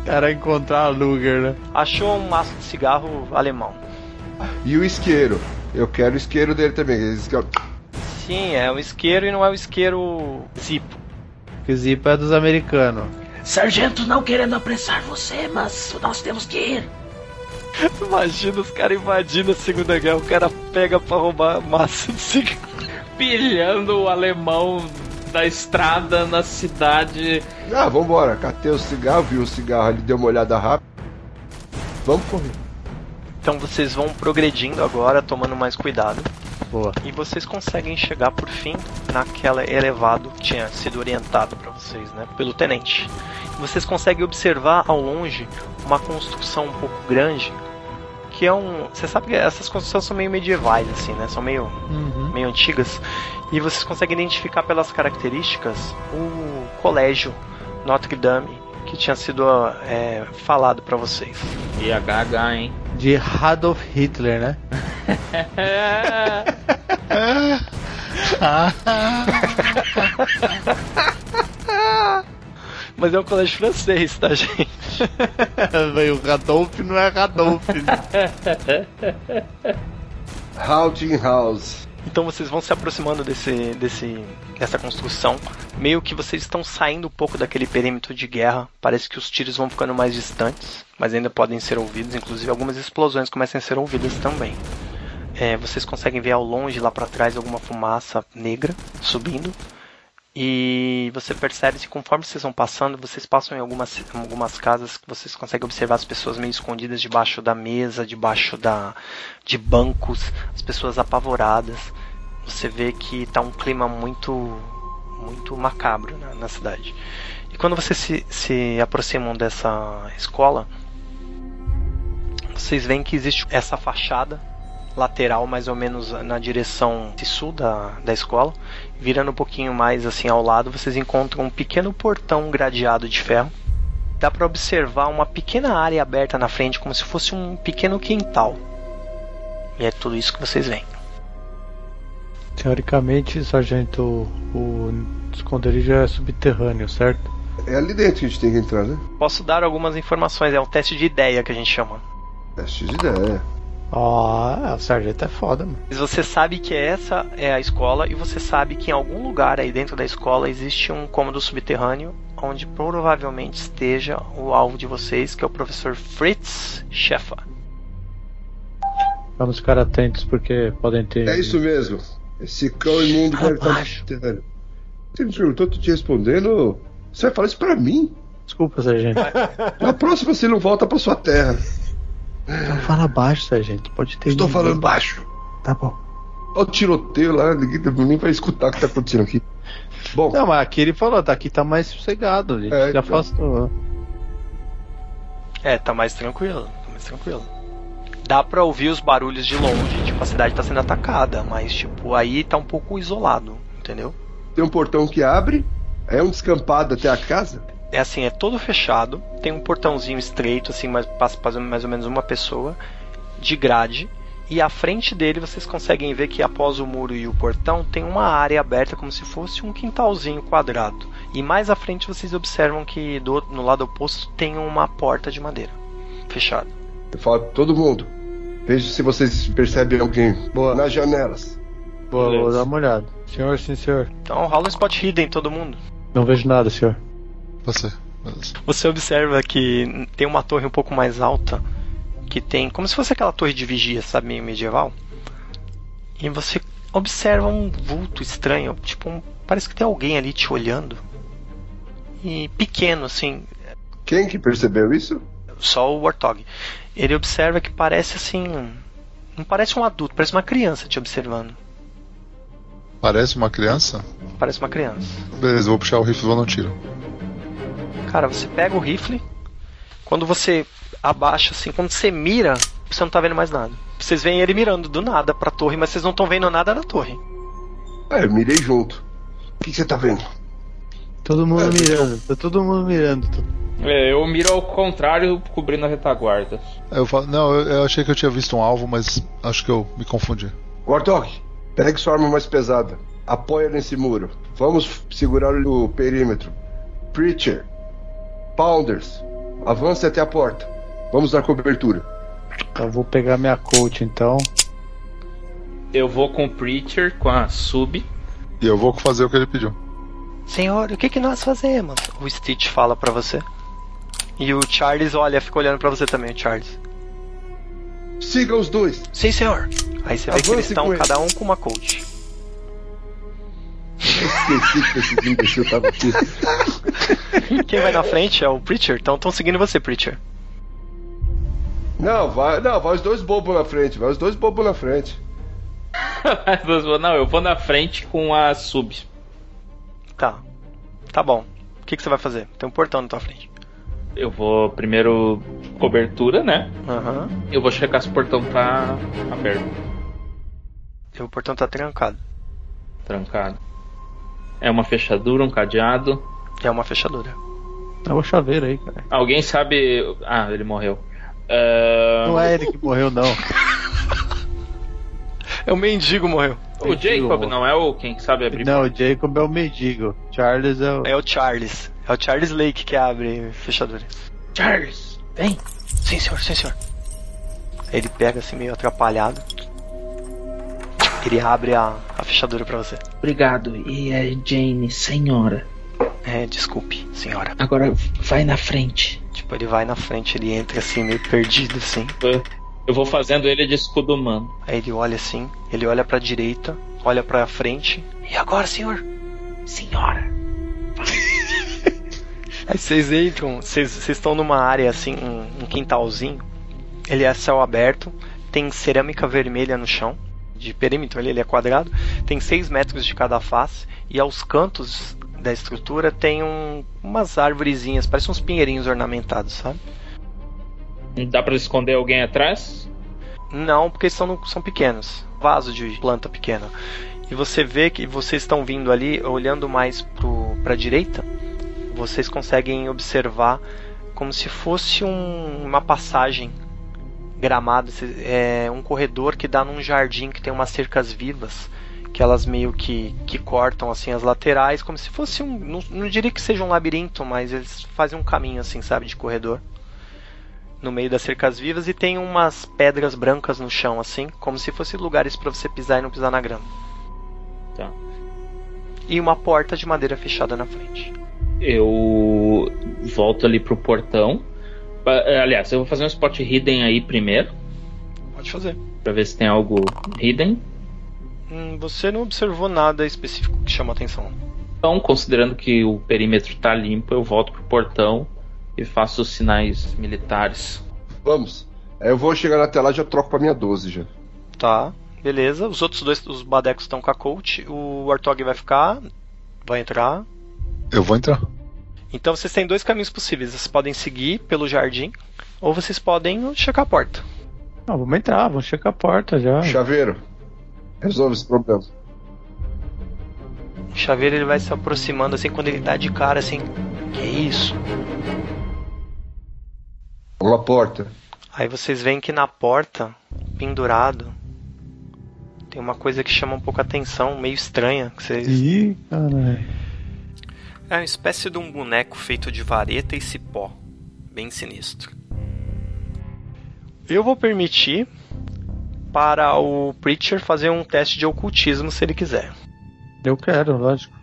Era encontrar a Luger, né? Achou um maço de cigarro alemão. E o isqueiro. Eu quero o isqueiro dele também. isqueiro- Sim, é um isqueiro e não é um isqueiro zipo. Que o Zipa é dos americanos. Sargento, não querendo apressar você, mas nós temos que ir. Imagina os caras invadindo a Segunda Guerra, o cara pega pra roubar massa de cigarro. Pilhando o alemão da estrada na cidade. Ah, vambora. Catei o cigarro, vi o cigarro ali, dei uma olhada rápida. Vamos correr. Então vocês vão progredindo agora, tomando mais cuidado. Boa. E vocês conseguem chegar por fim naquela elevado que tinha sido orientado para vocês, né, pelo tenente. Vocês conseguem observar ao longe uma construção um pouco grande, que é um, você sabe que essas construções são meio medievais assim, né? São meio Uhum. meio antigas. E vocês conseguem identificar pelas características o colégio Notre Dame que tinha sido é, falado para vocês. E HH, hein? De Adolf Hitler, né? Mas é um colégio francês, tá, gente? o Radolf não é Radolf. Né? Houghton House. Então vocês vão se aproximando desse, desse, dessa construção. Meio que vocês estão saindo um pouco daquele perímetro de guerra. Parece que os tiros vão ficando mais distantes, mas ainda podem ser ouvidos. Inclusive algumas explosões começam a ser ouvidas também. É, vocês conseguem ver ao longe, lá para trás, alguma fumaça negra subindo. E você percebe que conforme vocês vão passando, vocês passam em algumas, algumas casas que vocês conseguem observar as pessoas meio escondidas debaixo da mesa, debaixo da, de bancos, as pessoas apavoradas. Você vê que está um clima muito muito macabro na, na cidade. E quando vocês se, se aproximam dessa escola, vocês veem que existe essa fachada lateral mais ou menos na direção sul da, da escola. Virando um pouquinho mais assim ao lado, vocês encontram um pequeno portão gradeado de ferro. Dá para observar uma pequena área aberta na frente, como se fosse um pequeno quintal. E é tudo isso que vocês veem. Teoricamente, sargento, o esconderijo é subterrâneo, certo? É ali dentro que a gente tem que entrar, né? Posso dar algumas informações, é um teste de ideia que a gente chama. Teste de ideia. Ó, oh, o sargento é foda, mano. Mas você sabe que essa é a escola e você sabe que em algum lugar aí dentro da escola existe um cômodo subterrâneo onde provavelmente esteja o alvo de vocês, que é o professor Fritz Scheffer. Vamos ficar atentos porque podem ter. É isso mesmo. Esse cão imundo deve estar no subterrâneo. Você me perguntou, tô te respondendo. Você vai falar isso pra mim? Desculpa, sargento. Na próxima você não volta pra sua terra. Não fala baixo, sargento. Pode ter. Estou falando baixo. Tá bom. Olha o tiroteio lá, ninguém nem vai escutar o que tá acontecendo aqui. Bom. Não, mas aqui ele falou, tá aqui tá mais sossegado, a gente é, se então. afastou. É, tá mais tranquilo, tá mais tranquilo. Dá pra ouvir os barulhos de longe, tipo, a cidade tá sendo atacada, mas tipo, aí tá um pouco isolado, entendeu? Tem um portão que abre, é um descampado até a casa? É assim, é todo fechado, tem um portãozinho estreito, assim, mas passa mais ou menos uma pessoa, de grade, e à frente dele vocês conseguem ver que após o muro e o portão tem uma área aberta como se fosse um quintalzinho quadrado. E mais à frente vocês observam que do, no lado oposto tem uma porta de madeira fechada. Eu falo todo mundo. Veja se vocês percebem alguém Boa. nas janelas. Boa, vou dar uma olhada. Senhor, sim, senhor. Então rola um spot hidden todo mundo. Não vejo nada, senhor. Você. Você observa que tem uma torre um pouco mais alta que tem como se fosse aquela torre de vigia, sabe, meio medieval. E você observa um vulto estranho, tipo, um, parece que tem alguém ali te olhando. E pequeno assim. Quem que percebeu isso? Só o Warthog. Ele observa que parece assim, não parece um adulto, parece uma criança te observando. Parece uma criança? Parece uma criança. Beleza, vou puxar o rifle e vou no tiro. Cara, você pega o rifle, quando você abaixa assim, quando você mira, você não tá vendo mais nada. Vocês veem ele mirando do nada pra torre, mas vocês não estão vendo nada da torre. É, eu mirei junto. O que, você tá vendo? Todo mundo é, mirando, tá todo mundo mirando. É, eu miro ao contrário, cobrindo a retaguarda. Eu falo, não, eu, eu, achei que eu tinha visto um alvo, mas acho que eu me confundi. Warthog, pegue sua arma mais pesada. Apoia nesse muro. Vamos segurar o perímetro. Preacher, Pounders, avance até a porta. Vamos dar cobertura. Eu vou pegar minha coach então. Eu vou com o Preacher, com a sub. E eu vou fazer o que ele pediu. Senhor, o que, que nós fazemos? O Stitch fala para você. E o Charles olha, fica olhando para você também, o Charles. Siga os dois. Sim, senhor. Aí você vê que eles estão cada um com uma coach. Esqueci que esse imbecil tava aqui. Quem vai na frente é o Preacher, então estão seguindo você, Preacher. Não, vai, não, vai os dois bobos na frente, vai os dois bobos na frente. não, eu vou na frente com a sub. Tá. Tá bom. O que, que você vai fazer? Tem um portão na tua frente. Eu vou primeiro cobertura, né? Aham. Uhum. Eu vou checar se o portão tá aberto. E o portão tá trancado. Trancado. É uma fechadura, um cadeado. É uma fechadura. É o chaveiro aí, cara. Alguém sabe. Ah, ele morreu. Ah, Não é ele que morreu, não. É o mendigo morreu. O Mendigo, Jacob morreu. não é o quem sabe abrir Não, o Jacob é o mendigo. Charles é o. É o Charles. É o Charles Lake que abre fechadura. Charles, vem. Sim, senhor, sim, senhor. Ele pega assim meio atrapalhado. Ele abre a, a fechadura pra você. Obrigado. E é Jane, senhora. É, desculpe, senhora. Agora vai na frente. Tipo, ele vai na frente, ele entra assim, meio perdido assim. Eu vou fazendo ele de escudo humano. Aí ele olha assim, ele olha pra direita, olha pra frente. E agora, senhor? Senhora. Aí vocês entram, vocês vocês estão numa área assim, um, um quintalzinho. Ele é céu aberto, tem cerâmica vermelha no chão, de perímetro, ele, ele é quadrado, tem 6 metros de cada face, e aos cantos da estrutura tem um, umas árvorezinhas, parecem uns pinheirinhos ornamentados, sabe? Dá pra esconder alguém atrás? Não, porque são, são pequenos. Vaso de planta pequena. E você vê que vocês estão vindo ali, olhando mais para a direita, vocês conseguem observar como se fosse um- uma passagem gramada, se- é, um corredor que dá num jardim que tem umas cercas vivas, que elas meio que, que cortam assim as laterais, como se fosse um. Não, não diria que seja um labirinto, mas eles fazem um caminho assim, sabe, de corredor no meio das cercas vivas e tem umas pedras brancas no chão, assim, como se fossem lugares para você pisar e não pisar na grama. Tá. E uma porta de madeira fechada na frente. Eu volto ali pro portão. Eh, Aliás, eu vou fazer um spot hidden aí primeiro. Pode fazer. Pra ver se tem algo hidden. Hum, você não observou nada específico que chama atenção. Então, considerando que o perímetro tá limpo, eu volto pro portão e faço os sinais militares. Vamos. Aí eu vou chegar até lá e já troco pra minha 12 já. Tá, beleza. Os outros dois, os badecos estão com a coach. O Artog vai ficar. Vai entrar. Eu vou entrar. Então vocês têm dois caminhos possíveis. Vocês podem seguir pelo jardim. Ou vocês podem checar a porta. Não, vamos entrar, vamos checar a porta já. Chaveiro, resolve esse problema. O chaveiro ele vai se aproximando assim quando ele dá de cara assim. Que isso? Vamos lá, porta. Aí vocês veem que na porta, pendurado, tem uma coisa que chama um pouco a atenção, meio estranha. Que vocês... Ih, caralho. É uma espécie de um boneco feito de vareta e cipó. Bem sinistro. Eu vou permitir para o Preacher fazer um teste de ocultismo se ele quiser. Eu quero, lógico.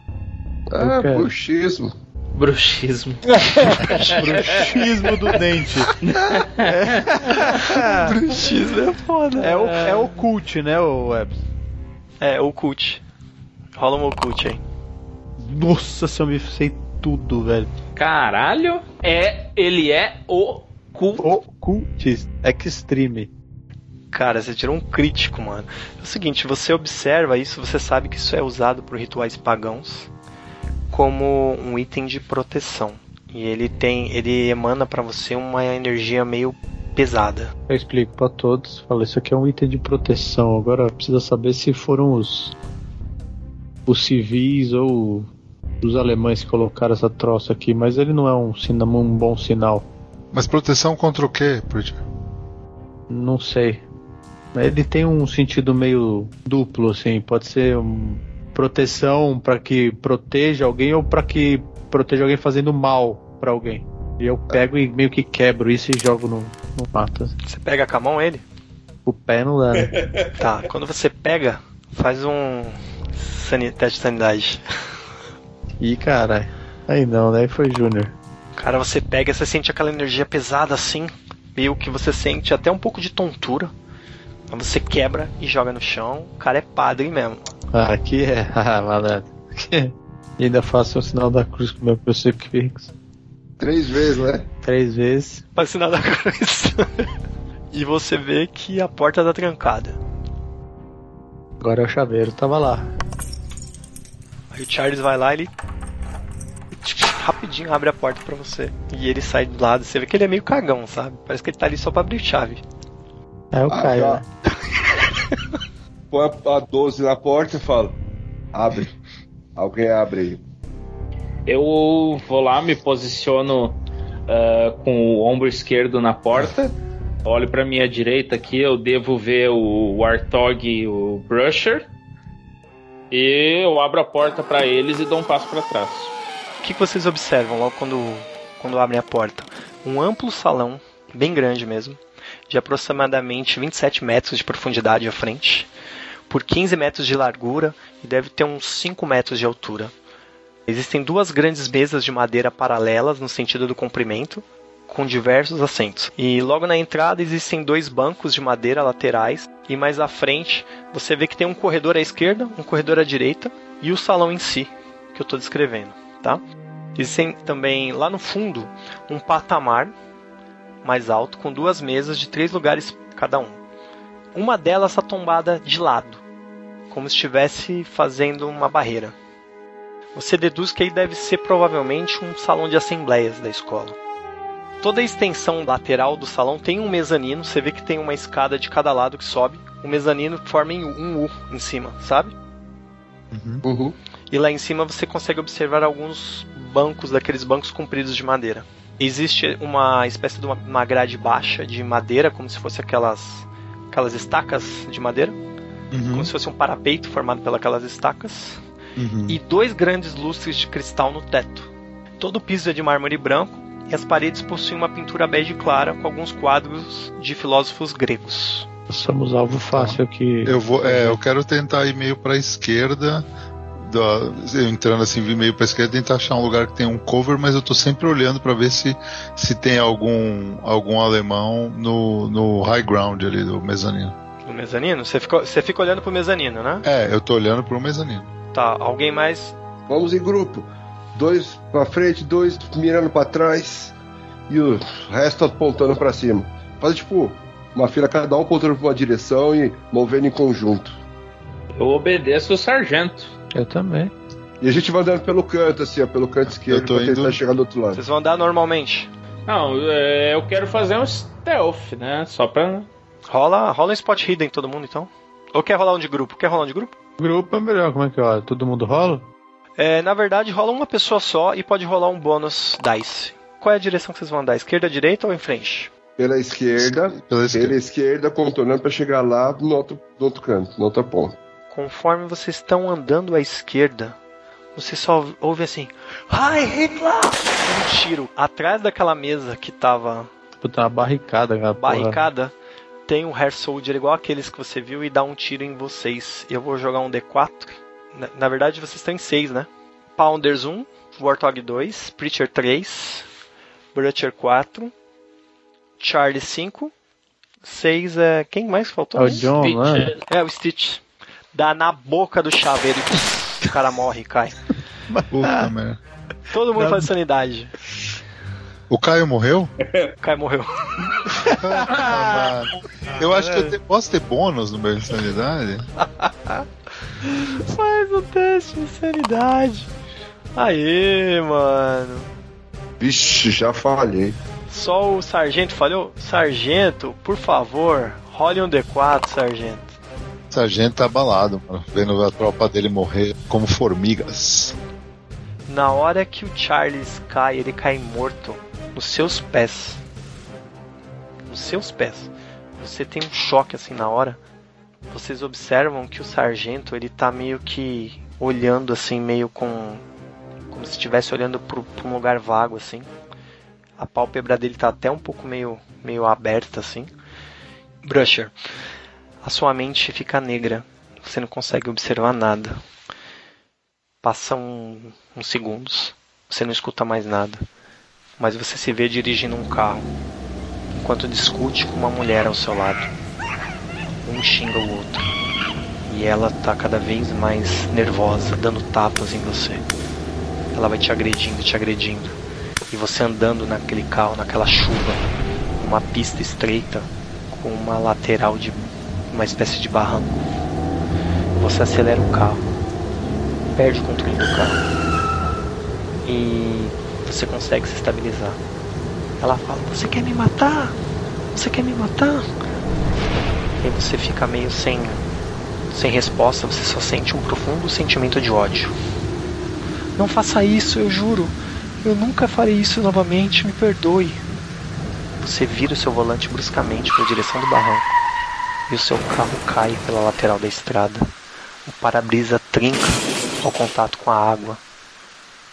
Ah, quero. bruxismo. Bruxismo. Bruxismo do dente. Bruxismo é foda. É o, é o cult, né, o Webs? É, ocult. Rola um ocult aí. Nossa, se eu me sei tudo, velho. Caralho, é, ele é o cu. Ocultist. Extreme. Cara, você tirou um crítico, mano. É o seguinte, você observa isso, você sabe que isso é usado por rituais pagãos como um item de proteção. E ele tem, ele emana pra você uma energia meio pesada. Eu explico pra todos. Fala, isso aqui é um item de proteção. Agora precisa saber se foram os os civis ou os alemães que colocaram essa troça aqui, mas ele não é um, um bom sinal. Mas proteção contra o quê, Preacher? Não sei. Ele tem um sentido meio duplo, assim. Pode ser um proteção pra que proteja alguém ou pra que proteja alguém fazendo mal pra alguém. E eu pego e meio que quebro isso e jogo no, no mato. Você pega com a mão ele? O pé não dá, né? Tá, quando você pega, faz um sani- teste de sanidade. Ih, caralho. Aí não, né? Aí foi Júnior. Cara, você pega, você sente aquela energia pesada assim, meio que você sente até um pouco de tontura. Aí você quebra e joga no chão. O cara é padre mesmo. Ah, aqui é. Ah, malandro. E ainda faço o sinal da cruz com o meu crucifixo. Três vezes, né? Três vezes. Faz sinal da cruz. e você vê que a porta tá trancada. Agora é o chaveiro, tava lá. O Charles vai lá, ele rapidinho abre a porta pra você. E ele sai do lado, você vê que ele é meio cagão, sabe? Parece que ele tá ali só pra abrir chave. É o Ah, Caio, né? põe a, a 12 na porta e falo: abre. Alguém abre aí. Eu vou lá, me posiciono ah, com o ombro esquerdo na porta. Olho pra minha direita aqui, eu devo ver o Warthog e o Brusher. E eu abro a porta pra eles e dou um passo pra trás. O que, que vocês observam logo quando, quando abrem a porta? Um amplo salão, bem grande mesmo, de aproximadamente 27 metros de profundidade à frente, por 15 metros de largura e deve ter uns 5 metros de altura. Existem duas grandes mesas de madeira paralelas no sentido do comprimento, com diversos assentos. E logo na entrada existem dois bancos de madeira laterais e mais à frente você vê que tem um corredor à esquerda, um corredor à direita e o salão em si que eu estou descrevendo, tá? Existem também lá no fundo um patamar mais alto com duas mesas de três lugares cada um. Uma delas está tombada de lado, como se estivesse fazendo uma barreira. Você deduz que aí deve ser provavelmente um salão de assembleias da escola. Toda a extensão lateral do salão tem um mezanino, você vê que tem uma escada de cada lado que sobe. O mezanino forma um U em cima, sabe? Uhum. E lá em cima você consegue observar alguns bancos, daqueles bancos compridos de madeira. Existe uma espécie de uma, uma grade baixa de madeira, como se fosse aquelas, aquelas estacas de madeira, como se fosse um parapeito formado pelas estacas, Uhum. e dois grandes lustres de cristal no teto. Todo o piso é de mármore branco e as paredes possuem uma pintura bege clara com alguns quadros de filósofos gregos. Somos alvo fácil aqui. Eu vou, é, eu quero tentar ir meio pra esquerda. da- eu entrando assim, vir meio pra esquerda, tentar achar um lugar que tem um cover, mas eu tô sempre olhando pra ver se, se tem algum, algum alemão no, no high ground ali do mezanino. No mezanino? Você fica, você fica olhando pro mezanino, né? É, eu tô olhando pro mezanino. Tá, alguém mais? Vamos em grupo. Dois pra frente, dois mirando pra trás e o resto apontando pra cima. Faz tipo uma fila cada um apontando pra uma direção e movendo em conjunto. Eu obedeço o sargento. Eu também. E a gente vai andando pelo canto, assim, ó, pelo canto esquerdo pra tentar indo- chegar do outro lado. Vocês vão andar normalmente. Não, é, eu quero fazer um stealth, né? Só pra. Rola, rola um spot hidden todo mundo então. Ou quer rolar um de grupo? Quer rolar um de grupo? Grupo é melhor, como é que é? Todo mundo rola? É, na verdade, rola uma pessoa só e pode rolar um bônus dice. Qual é a direção que vocês vão andar? Esquerda, direita ou em frente? Pela esquerda, Pela pela esquerda. esquerda, contornando pra chegar lá no outro, no outro canto, na outra ponta. Conforme vocês estão andando à esquerda, você só ouve assim: Hi Hitler! Um tiro. Atrás daquela mesa que tava Puta, uma barricada, cara. porra. barricada, tem um Hair Soldier igual aqueles que você viu e dá um tiro em vocês. Eu vou jogar um D4. Na, na verdade, vocês estão em 6, né? Pounders 1, Warthog 2, Preacher 3, Brutcher 4, Charlie 5, 6 é. Quem mais faltou? É o John, né? É, o Stitch. Dá na boca do chaveiro e o cara morre e cai. Puta merda. Todo mundo faz sanidade. O Caio morreu? O Kai morreu. Ah. Eu acho que eu te- posso ter bônus no meu insanidade? Faz o teste de sanidade. Aê, mano. Vixe, já falhei. Só o sargento falhou? Sargento, por favor, role um D4, sargento. Sargento tá abalado, mano, vendo a tropa dele morrer como formigas. Na hora que o Charles cai, ele cai morto nos seus pés. Nos seus pés. Você tem um choque assim na hora. Vocês observam que o sargento ele tá meio que olhando assim, meio com. como se estivesse olhando para um lugar vago assim. A pálpebra dele tá até um pouco meio, meio aberta assim. Brusher, a sua mente fica negra. Você não consegue observar nada. Passam uns segundos, você não escuta mais nada, mas você se vê dirigindo um carro enquanto discute com uma mulher ao seu lado. Um xinga o outro e ela tá cada vez mais nervosa, dando tapas em você. Ela vai te agredindo, te agredindo, e você andando naquele carro, naquela chuva, uma pista estreita com uma lateral de uma espécie de barranco. Você acelera o carro perde o controle do carro e você consegue se estabilizar. Ela fala: Você quer me matar? Você quer me matar? E você fica meio sem, Sem resposta, você só sente um profundo sentimento de ódio. Não faça isso, eu juro. Eu nunca farei isso novamente, me perdoe. Você vira o seu volante bruscamente para a direção do barranco e o seu carro cai pela lateral da estrada. O para-brisa trinca ao contato com a água.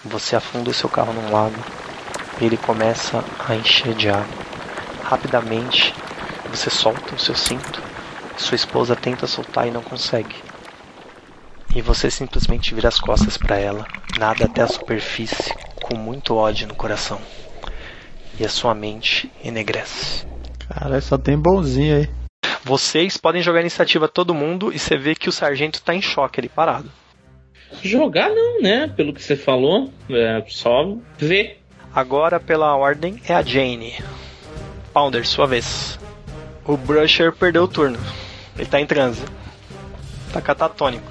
Você afunda o seu carro num lago e ele começa a encher de água. Rapidamente, você solta o seu cinto. Sua esposa tenta soltar e não consegue. E você simplesmente vira as costas para ela, nada até a superfície, com muito ódio no coração. E a sua mente enegrece. Cara, só tem bonzinho aí. Vocês podem jogar iniciativa todo mundo e você vê que o sargento tá em choque ali parado. Jogar não, né? Pelo que você falou. É só ver. Agora, pela ordem, é a Jane. Pounder, sua vez. O Brusher perdeu o turno. Ele tá em transe. Tá catatônico.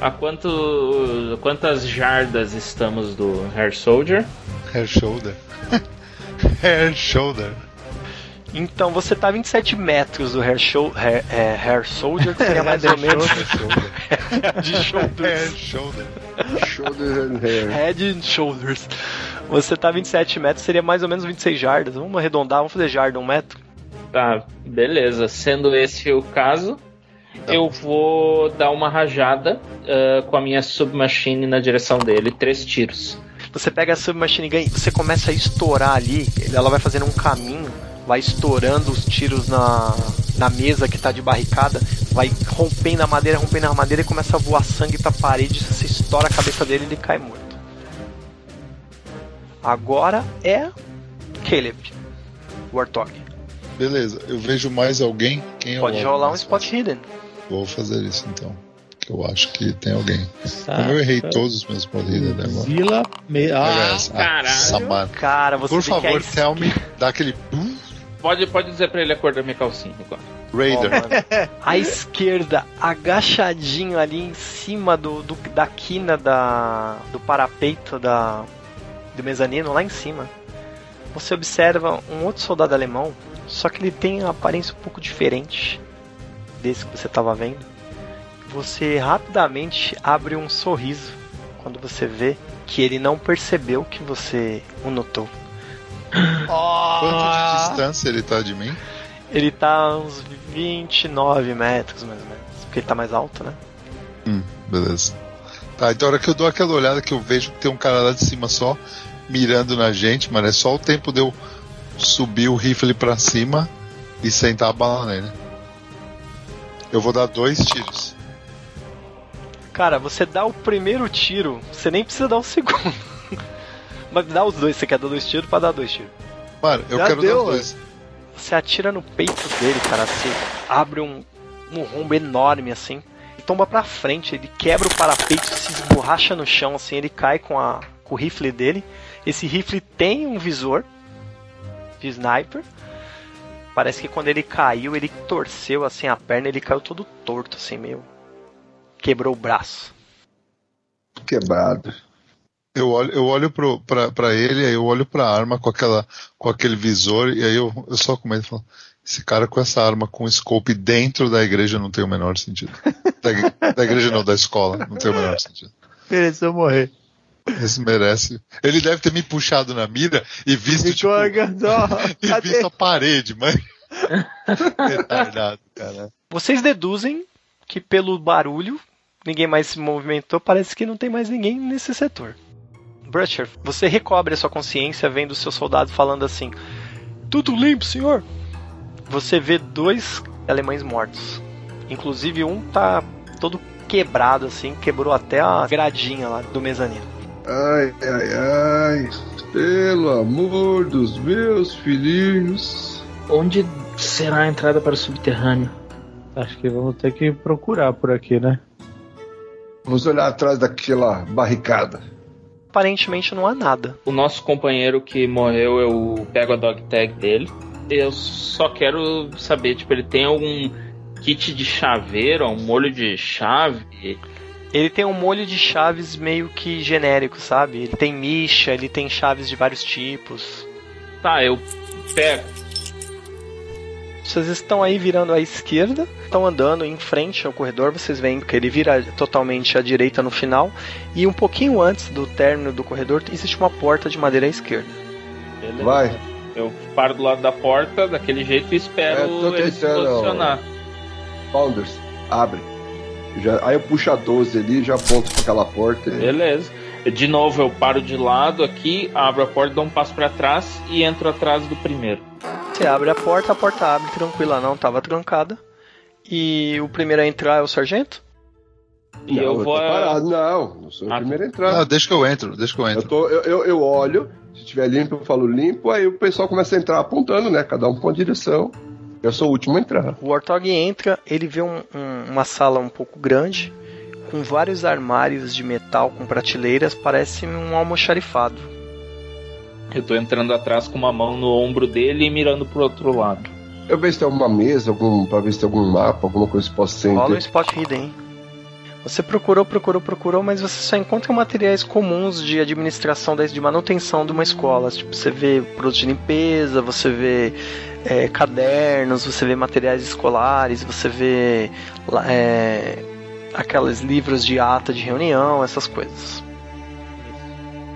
A quanto, quantas jardas estamos do Hair Soldier? Hair shoulder. Hair shoulder. Então você tá a 27 metros do Hair, show, hair, é, hair Soldier, que seria mais ou menos. de Hair shoulders. shoulder. Shoulders and hair. Head and Shoulders. Você tá a 27 metros, seria mais ou menos 26 jardas. Vamos arredondar, vamos fazer jarda um metro. Tá, beleza. Sendo esse o caso, eu vou dar uma rajada ah, com a minha submachine na direção dele. Três tiros. Você pega a Submachine Gun e você começa a estourar ali, ela vai fazendo um caminho, vai estourando os tiros na, na mesa que tá de barricada, vai rompendo a madeira, rompendo a madeira e começa a voar sangue pra parede, você estoura a cabeça dele e ele cai morto. Agora é Caleb, Warthog. Beleza, eu vejo mais alguém. Quem é o Pode rolar um spot fácil? hidden. Vou fazer isso então. Que eu acho que tem alguém. Como eu errei todos os meus spot hidden agora. Zila. Me... Ah, essa. caralho. Cara, você Por favor, a tell me. Dá aquele. Pode, pode dizer pra ele a cor da minha calcinha agora. Raider. Mano, a esquerda, agachadinho ali em cima do, do- da quina da, do parapeito da, do mezanino, lá em cima, você observa um outro soldado alemão, só que ele tem uma aparência um pouco diferente desse que você estava vendo. Você rapidamente abre um sorriso quando você vê que ele não percebeu que você o notou. Quanto de distância ele tá de mim? Ele tá a uns 29 metros mais ou menos, porque ele tá mais alto, né? Hum, beleza. Tá, então a hora que eu dou aquela olhada que eu vejo que tem um cara lá de cima só mirando na gente, mano, é só o tempo de eu subir o rifle pra cima e sentar a bala nele. Eu vou dar dois tiros. Cara, você dá o primeiro tiro, você nem precisa dar o segundo. Mas dá os dois, você quer dar dois tiros pra dar dois tiros. Mano, eu Já quero deu, dar os dois. Você atira no peito dele, cara, você abre um, um rombo enorme assim, e tomba pra frente, ele quebra o parapeito, se esborracha no chão assim, ele cai com, a, com o rifle dele. Esse rifle tem um visor de sniper. Parece que quando ele caiu, ele torceu assim a perna, ele caiu todo torto assim, meio quebrou o braço. Quebrado. Eu olho, eu olho pro, pra, pra ele, aí eu olho pra arma com, aquela, com aquele visor, e aí eu, eu só comento e falo: esse cara com essa arma com scope dentro da igreja não tem o menor sentido. Da, da igreja não, da escola, não tem o menor sentido. mereceu morrer. Esse merece. Ele deve ter me puxado na mira e visto, tipo, Ficou ó, e cadê? visto a parede, mas. Retardado, cara. Vocês deduzem que pelo barulho, ninguém mais se movimentou, parece que não tem mais ninguém nesse setor. Brusher, você recobre a sua consciência vendo o seu soldado falando assim: Tudo limpo, senhor. Você vê dois alemães mortos. Inclusive um tá todo quebrado assim, quebrou até a gradinha lá do mezanino. Ai, ai, ai. Pelo amor dos meus filhinhos. Onde será a entrada para o subterrâneo? Acho que vamos ter que procurar por aqui, né? Vamos olhar atrás daquela barricada. Aparentemente não há nada. O nosso companheiro que morreu, eu pego a dog tag dele. Eu só quero saber, tipo, ele tem algum kit de chaveiro, um molho de chave? Ele tem um molho de chaves meio que genérico, sabe? Ele tem micha, ele tem chaves de vários tipos. Tá, eu pego. Vocês estão aí virando à esquerda, estão andando em frente ao corredor, vocês veem que ele vira totalmente à direita no final, e um pouquinho antes do término do corredor existe uma porta de madeira à esquerda. Beleza. Vai. Eu paro do lado da porta, daquele jeito, e É, espero tô ele se posicionar. Founders, abre. Já, aí eu puxo a 12 ali, já aponto pra aquela porta. e- Beleza. De novo, eu paro de lado aqui, abro a porta, dou um passo pra trás e entro atrás do primeiro. Você abre a porta, a porta abre tranquila, não estava trancada. E o primeiro a entrar é o sargento? E Não, eu vou. tô parado. Não, não sou o Ah, primeiro a entrar. Não, deixa que eu entro, deixa que eu Eu, entro. tô, eu, eu, eu olho, se tiver limpo, eu falo limpo, aí o pessoal começa a entrar apontando, né? Cada um pra uma direção. Eu sou o último a entrar. O Warthog entra, ele vê um- um- uma sala um pouco grande, com vários armários de metal com prateleiras, parece um almoxarifado. Eu tô entrando atrás com uma mão no ombro dele e mirando pro outro lado. Eu vejo se tem alguma mesa, algum, pra ver se tem algum mapa, alguma coisa que possa ser. Rola um spot hidden. hein? Você procurou, procurou, procurou, mas você só encontra materiais comuns de administração, de manutenção de uma escola. Tipo, você vê produtos de limpeza, você vê é, cadernos, você vê materiais escolares, você vê é, aqueles livros de ata de reunião, essas coisas.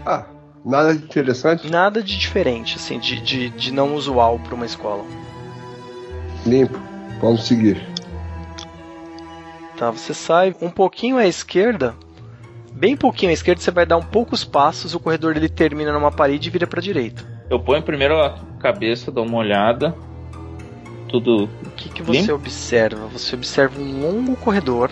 Ah, nada de interessante? Nada de diferente, assim, de, de, de não usual para uma escola. Limpo. Vamos seguir. Tá, você sai um pouquinho à esquerda, bem pouquinho à esquerda, você vai dar um poucos passos, o corredor ele termina numa parede e vira para direita. Eu ponho primeiro a cabeça, dou uma olhada. Tudo. O que, que você Limpo? observa? Você observa um longo corredor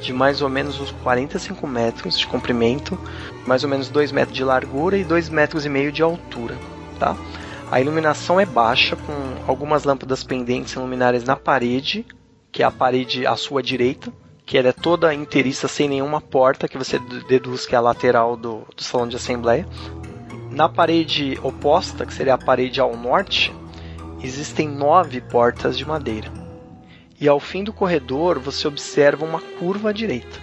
de mais ou menos uns 45 metros de comprimento, mais ou menos 2 metros de largura e 2 metros e meio de altura, tá? A iluminação é baixa, com algumas lâmpadas pendentes em luminárias na parede, que é a parede à sua direita, que ela é toda inteiriça sem nenhuma porta, que você deduz que é a lateral do, do salão de assembleia. Na parede oposta, que seria a parede ao norte, existem nove portas de madeira. E ao fim do corredor você observa uma curva à direita.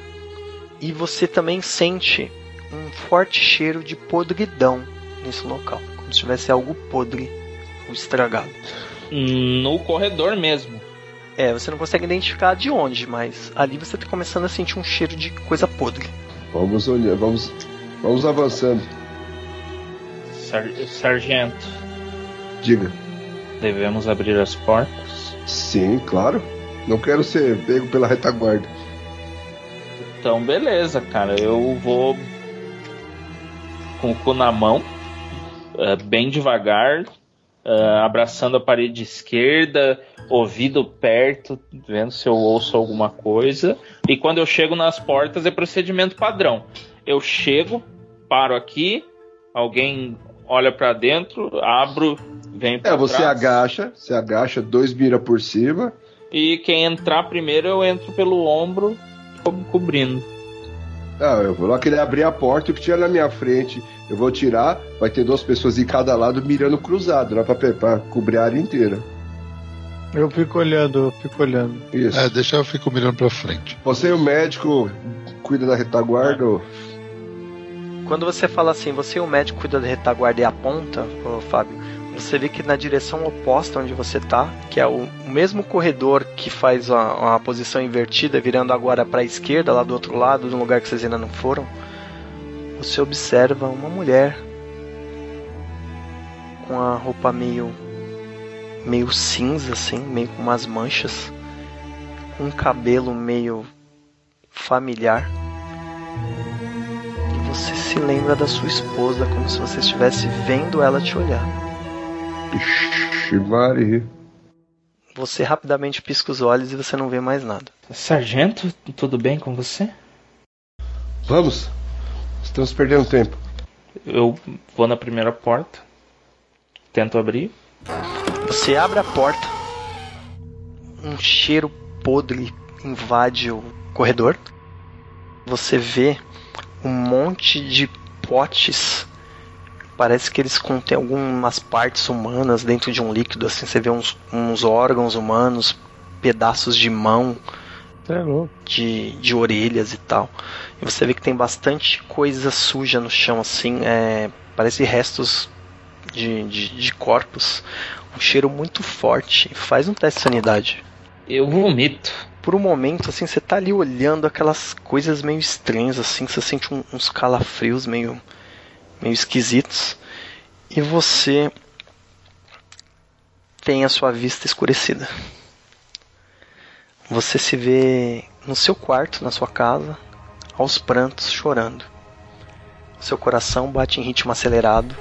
E você também sente um forte cheiro de podridão nesse local, como se tivesse algo podre ou estragado. No corredor mesmo. É, você não consegue identificar de onde, mas ali você está começando a sentir um cheiro de coisa podre. Vamos olhar, vamos, vamos avançando. Sar- Sargento, Diga. devemos abrir as portas. Sim, claro. Não quero ser pego pela retaguarda. Então, beleza, cara. Eu vou com o cu na mão, eh, bem devagar, eh, abraçando a parede esquerda, ouvido perto, vendo se eu ouço alguma coisa. E quando eu chego nas portas, é procedimento padrão. Eu chego, paro aqui, alguém olha pra dentro, abro, vem pra É, você trás. agacha, você agacha, dois mira por cima. E quem entrar primeiro, eu entro pelo ombro, co- cobrindo. Ah, eu vou lá querer abrir a porta, o que tinha na minha frente, eu vou tirar, vai ter duas pessoas em cada lado mirando cruzado, lá pra, pra cobrir a área inteira. Eu fico olhando, eu fico olhando. Isso. É, deixa eu fico mirando pra frente. Você e o médico cuida da retaguarda. ou- Quando você fala assim, você e o médico cuida da retaguarda e aponta, ô, Fábio, você vê que na direção oposta onde você tá, que é o, mesmo corredor que faz uma posição invertida, virando agora para a esquerda, lá do outro lado, no lugar que vocês ainda não foram, você observa uma mulher com a roupa meio meio cinza assim, meio com umas manchas, com um cabelo meio familiar. E você se lembra da sua esposa como se você estivesse vendo ela te olhar. Ixi. Você rapidamente pisca os olhos e você não vê mais nada. Sargento, tudo bem com você? Vamos. Estamos perdendo tempo. Eu vou na primeira porta, tento abrir. Você abre a porta, um cheiro podre invade o corredor. Você vê um monte de potes. Parece que eles contêm algumas partes humanas dentro de um líquido. Assim, você vê uns, uns órgãos humanos, pedaços de mão, é louco. de, de orelhas e tal. E você vê que tem bastante coisa suja no chão, assim, é, parece restos de, de, de corpos. um cheiro muito forte. Faz um teste de sanidade. Eu vomito. Por um momento, assim, você tá ali olhando aquelas coisas meio estranhas, assim, você sente um- uns calafrios meio, meio esquisitos. E você tem a sua vista escurecida. Você se vê no seu quarto, na sua casa, aos prantos, chorando. Seu coração bate em ritmo acelerado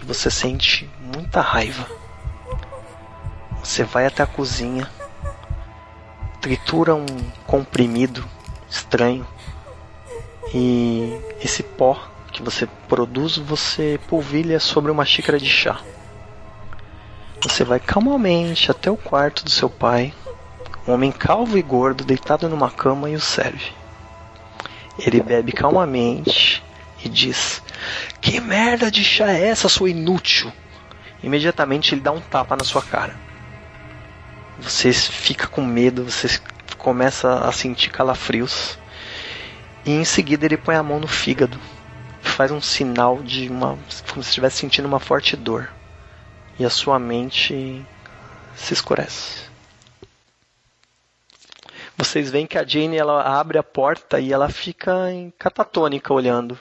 e você sente muita raiva. Você vai até a cozinha, tritura um comprimido estranho e esse pó que você produz você polvilha sobre uma xícara de chá. Você vai calmamente até o quarto do seu pai, um homem calvo e gordo deitado numa cama e o serve. Ele bebe calmamente e diz: Que merda de chá é essa, sua inútil? Imediatamente ele dá um tapa na sua cara. Você fica com medo, você começa a sentir calafrios. E em seguida ele põe a mão no fígado. Faz um sinal de uma. como se estivesse sentindo uma forte dor. E a sua mente se escurece. Vocês veem que a Jane ela abre a porta e ela fica em catatônica olhando.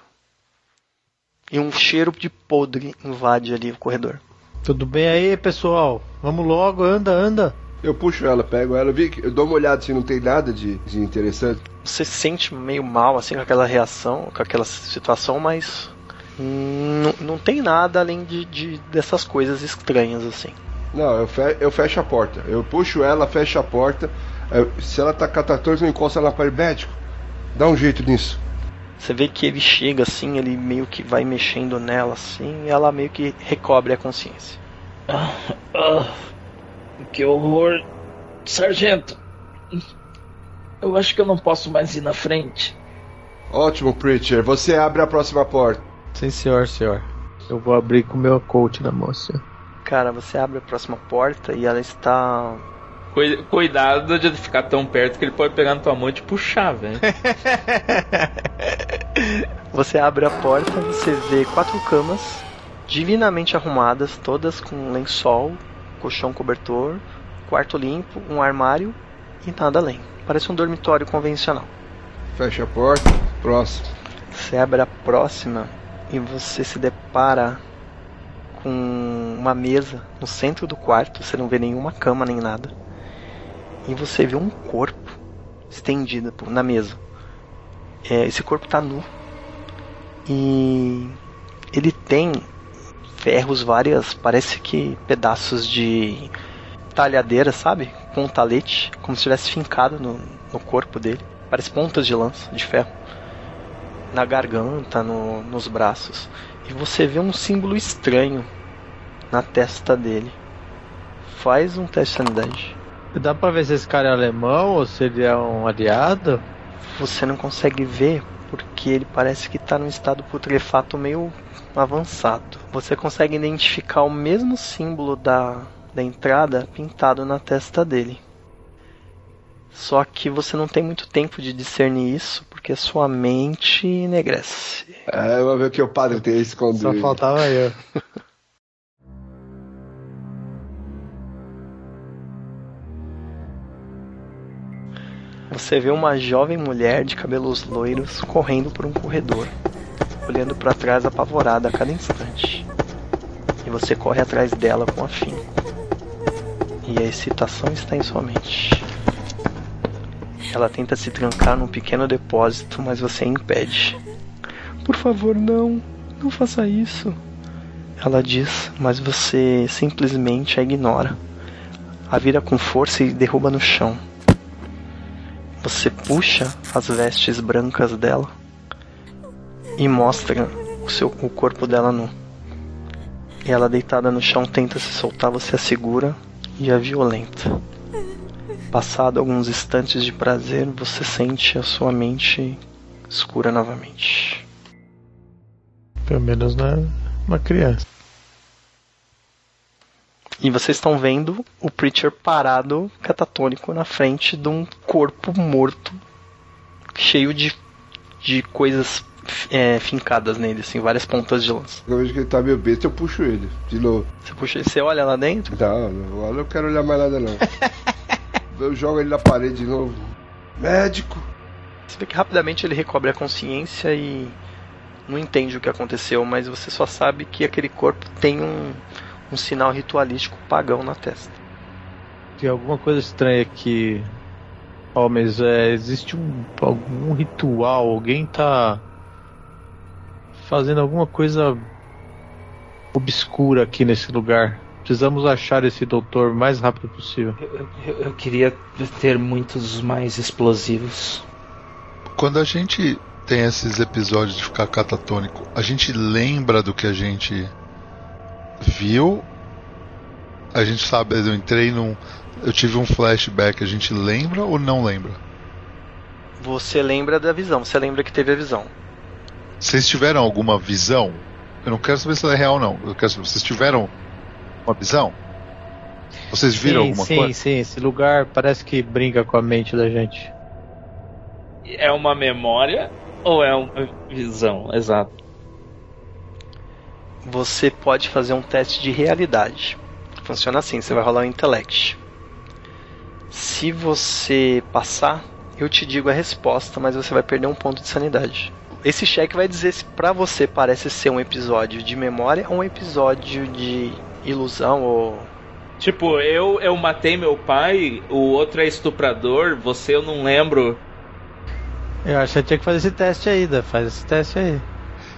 E um cheiro de podre invade ali o corredor. Tudo bem aí, pessoal? Vamos logo, anda, anda. Eu puxo ela, pego ela, vi que eu dou uma olhada se não tem nada de, de interessante. Você se sente meio mal assim com aquela reação, com aquela situação, mas não, não tem nada além de, de dessas coisas estranhas assim. Não, eu, fe eu fecho a porta. Eu puxo ela, fecho a porta. Eu- se ela tá catatônica, eu encosto ela para médico. Dá um jeito nisso. Você vê que ele chega assim, ele meio que vai mexendo nela assim, e ela meio que recobre a consciência. Ah, que horror. Sargento, eu acho que eu não posso mais ir na frente. Ótimo, Preacher. Você abre a próxima porta. Sim, senhor, senhor. Eu vou abrir com o meu coach mão, senhor. Cara, você abre a próxima porta e ela está Cui- Cuidado de ficar tão perto que ele pode pegar na tua mão e te puxar, velho. Você abre a porta, você vê quatro camas divinamente arrumadas, todas com lençol, colchão cobertor, quarto limpo, um armário e nada além. Parece um dormitório convencional. Fecha a porta. Próximo. Você abre a próxima e você se depara com uma mesa no centro do quarto. Você não vê nenhuma cama nem nada. E você vê um corpo estendido na mesa. É, esse corpo tá nu. E ele tem ferros, várias, parece que pedaços de talhadeira, sabe? Com um talete, como se tivesse fincado no, no corpo dele. Parece pontas de lança, de ferro na garganta, no- nos braços. E você vê um símbolo estranho na testa dele. Faz um teste de sanidade. Dá pra ver se esse cara é alemão ou se ele é um aliado? Você não consegue ver porque ele parece que está num estado putrefato meio avançado. Você consegue identificar o mesmo símbolo da, da entrada pintado na testa dele. Só que você não tem muito tempo de discernir isso porque sua mente enegrece. É, vamos ver o que o padre tem Só escondido. faltava eu. Você vê uma jovem mulher de cabelos loiros correndo por um corredor, olhando para trás apavorada a cada instante. E você corre atrás dela com afinco. E a excitação está em sua mente. Ela tenta se trancar num pequeno depósito, mas você impede. Por favor, não, não faça isso. Ela diz, mas você simplesmente a ignora. A vira com força e derruba no chão. Você puxa as vestes brancas dela e mostra o, seu, o corpo dela nu. Ela deitada no chão tenta se soltar, você a segura e a violenta. Passado alguns instantes de prazer, você sente a sua mente escura novamente. Pelo menos é uma criança. E vocês estão vendo o Preacher parado, catatônico, na frente de um corpo morto, cheio de, de coisas é, fincadas nele, assim, várias pontas de lança. Eu vejo que ele tá meio besta, eu puxo ele. De novo. Você puxa, você olha lá dentro, Não, não, eu não quero olhar mais nada não. eu jogo ele na parede de novo. Médico! você vê que rapidamente ele recobre a consciência e não entende o que aconteceu, mas você só sabe que aquele corpo tem um, um sinal ritualístico pagão na testa. Tem alguma coisa estranha aqui. Homens, é, existe um algum ritual, alguém tá fazendo alguma coisa obscura aqui nesse lugar. Precisamos achar esse doutor o mais rápido possível. Eu, eu- eu queria ter muitos mais explosivos. Quando a gente tem esses episódios de ficar catatônico, a gente lembra do que a gente viu? A gente sabe, eu entrei num. Eu tive um flashback, a gente lembra ou não lembra? Você lembra da visão, você lembra que teve a visão. Vocês tiveram alguma visão? Eu não quero saber se ela é real ou não. Eu quero saber, vocês tiveram uma visão? Vocês viram sim, alguma sim, coisa? sim, esse lugar parece que brinca com a mente da gente. É uma memória ou é uma visão? Exato. Você pode fazer um teste de realidade. Funciona assim, você vai rolar um intellect. Se você passar, eu te digo a resposta, mas você vai perder um ponto de sanidade. Esse cheque vai dizer se pra você parece ser um episódio de memória ou um episódio de ilusão ou Tipo, eu, eu matei meu pai, o outro é estuprador, você eu não lembro. Eu acho que você tinha que fazer esse teste aí, Da. Faz esse teste aí.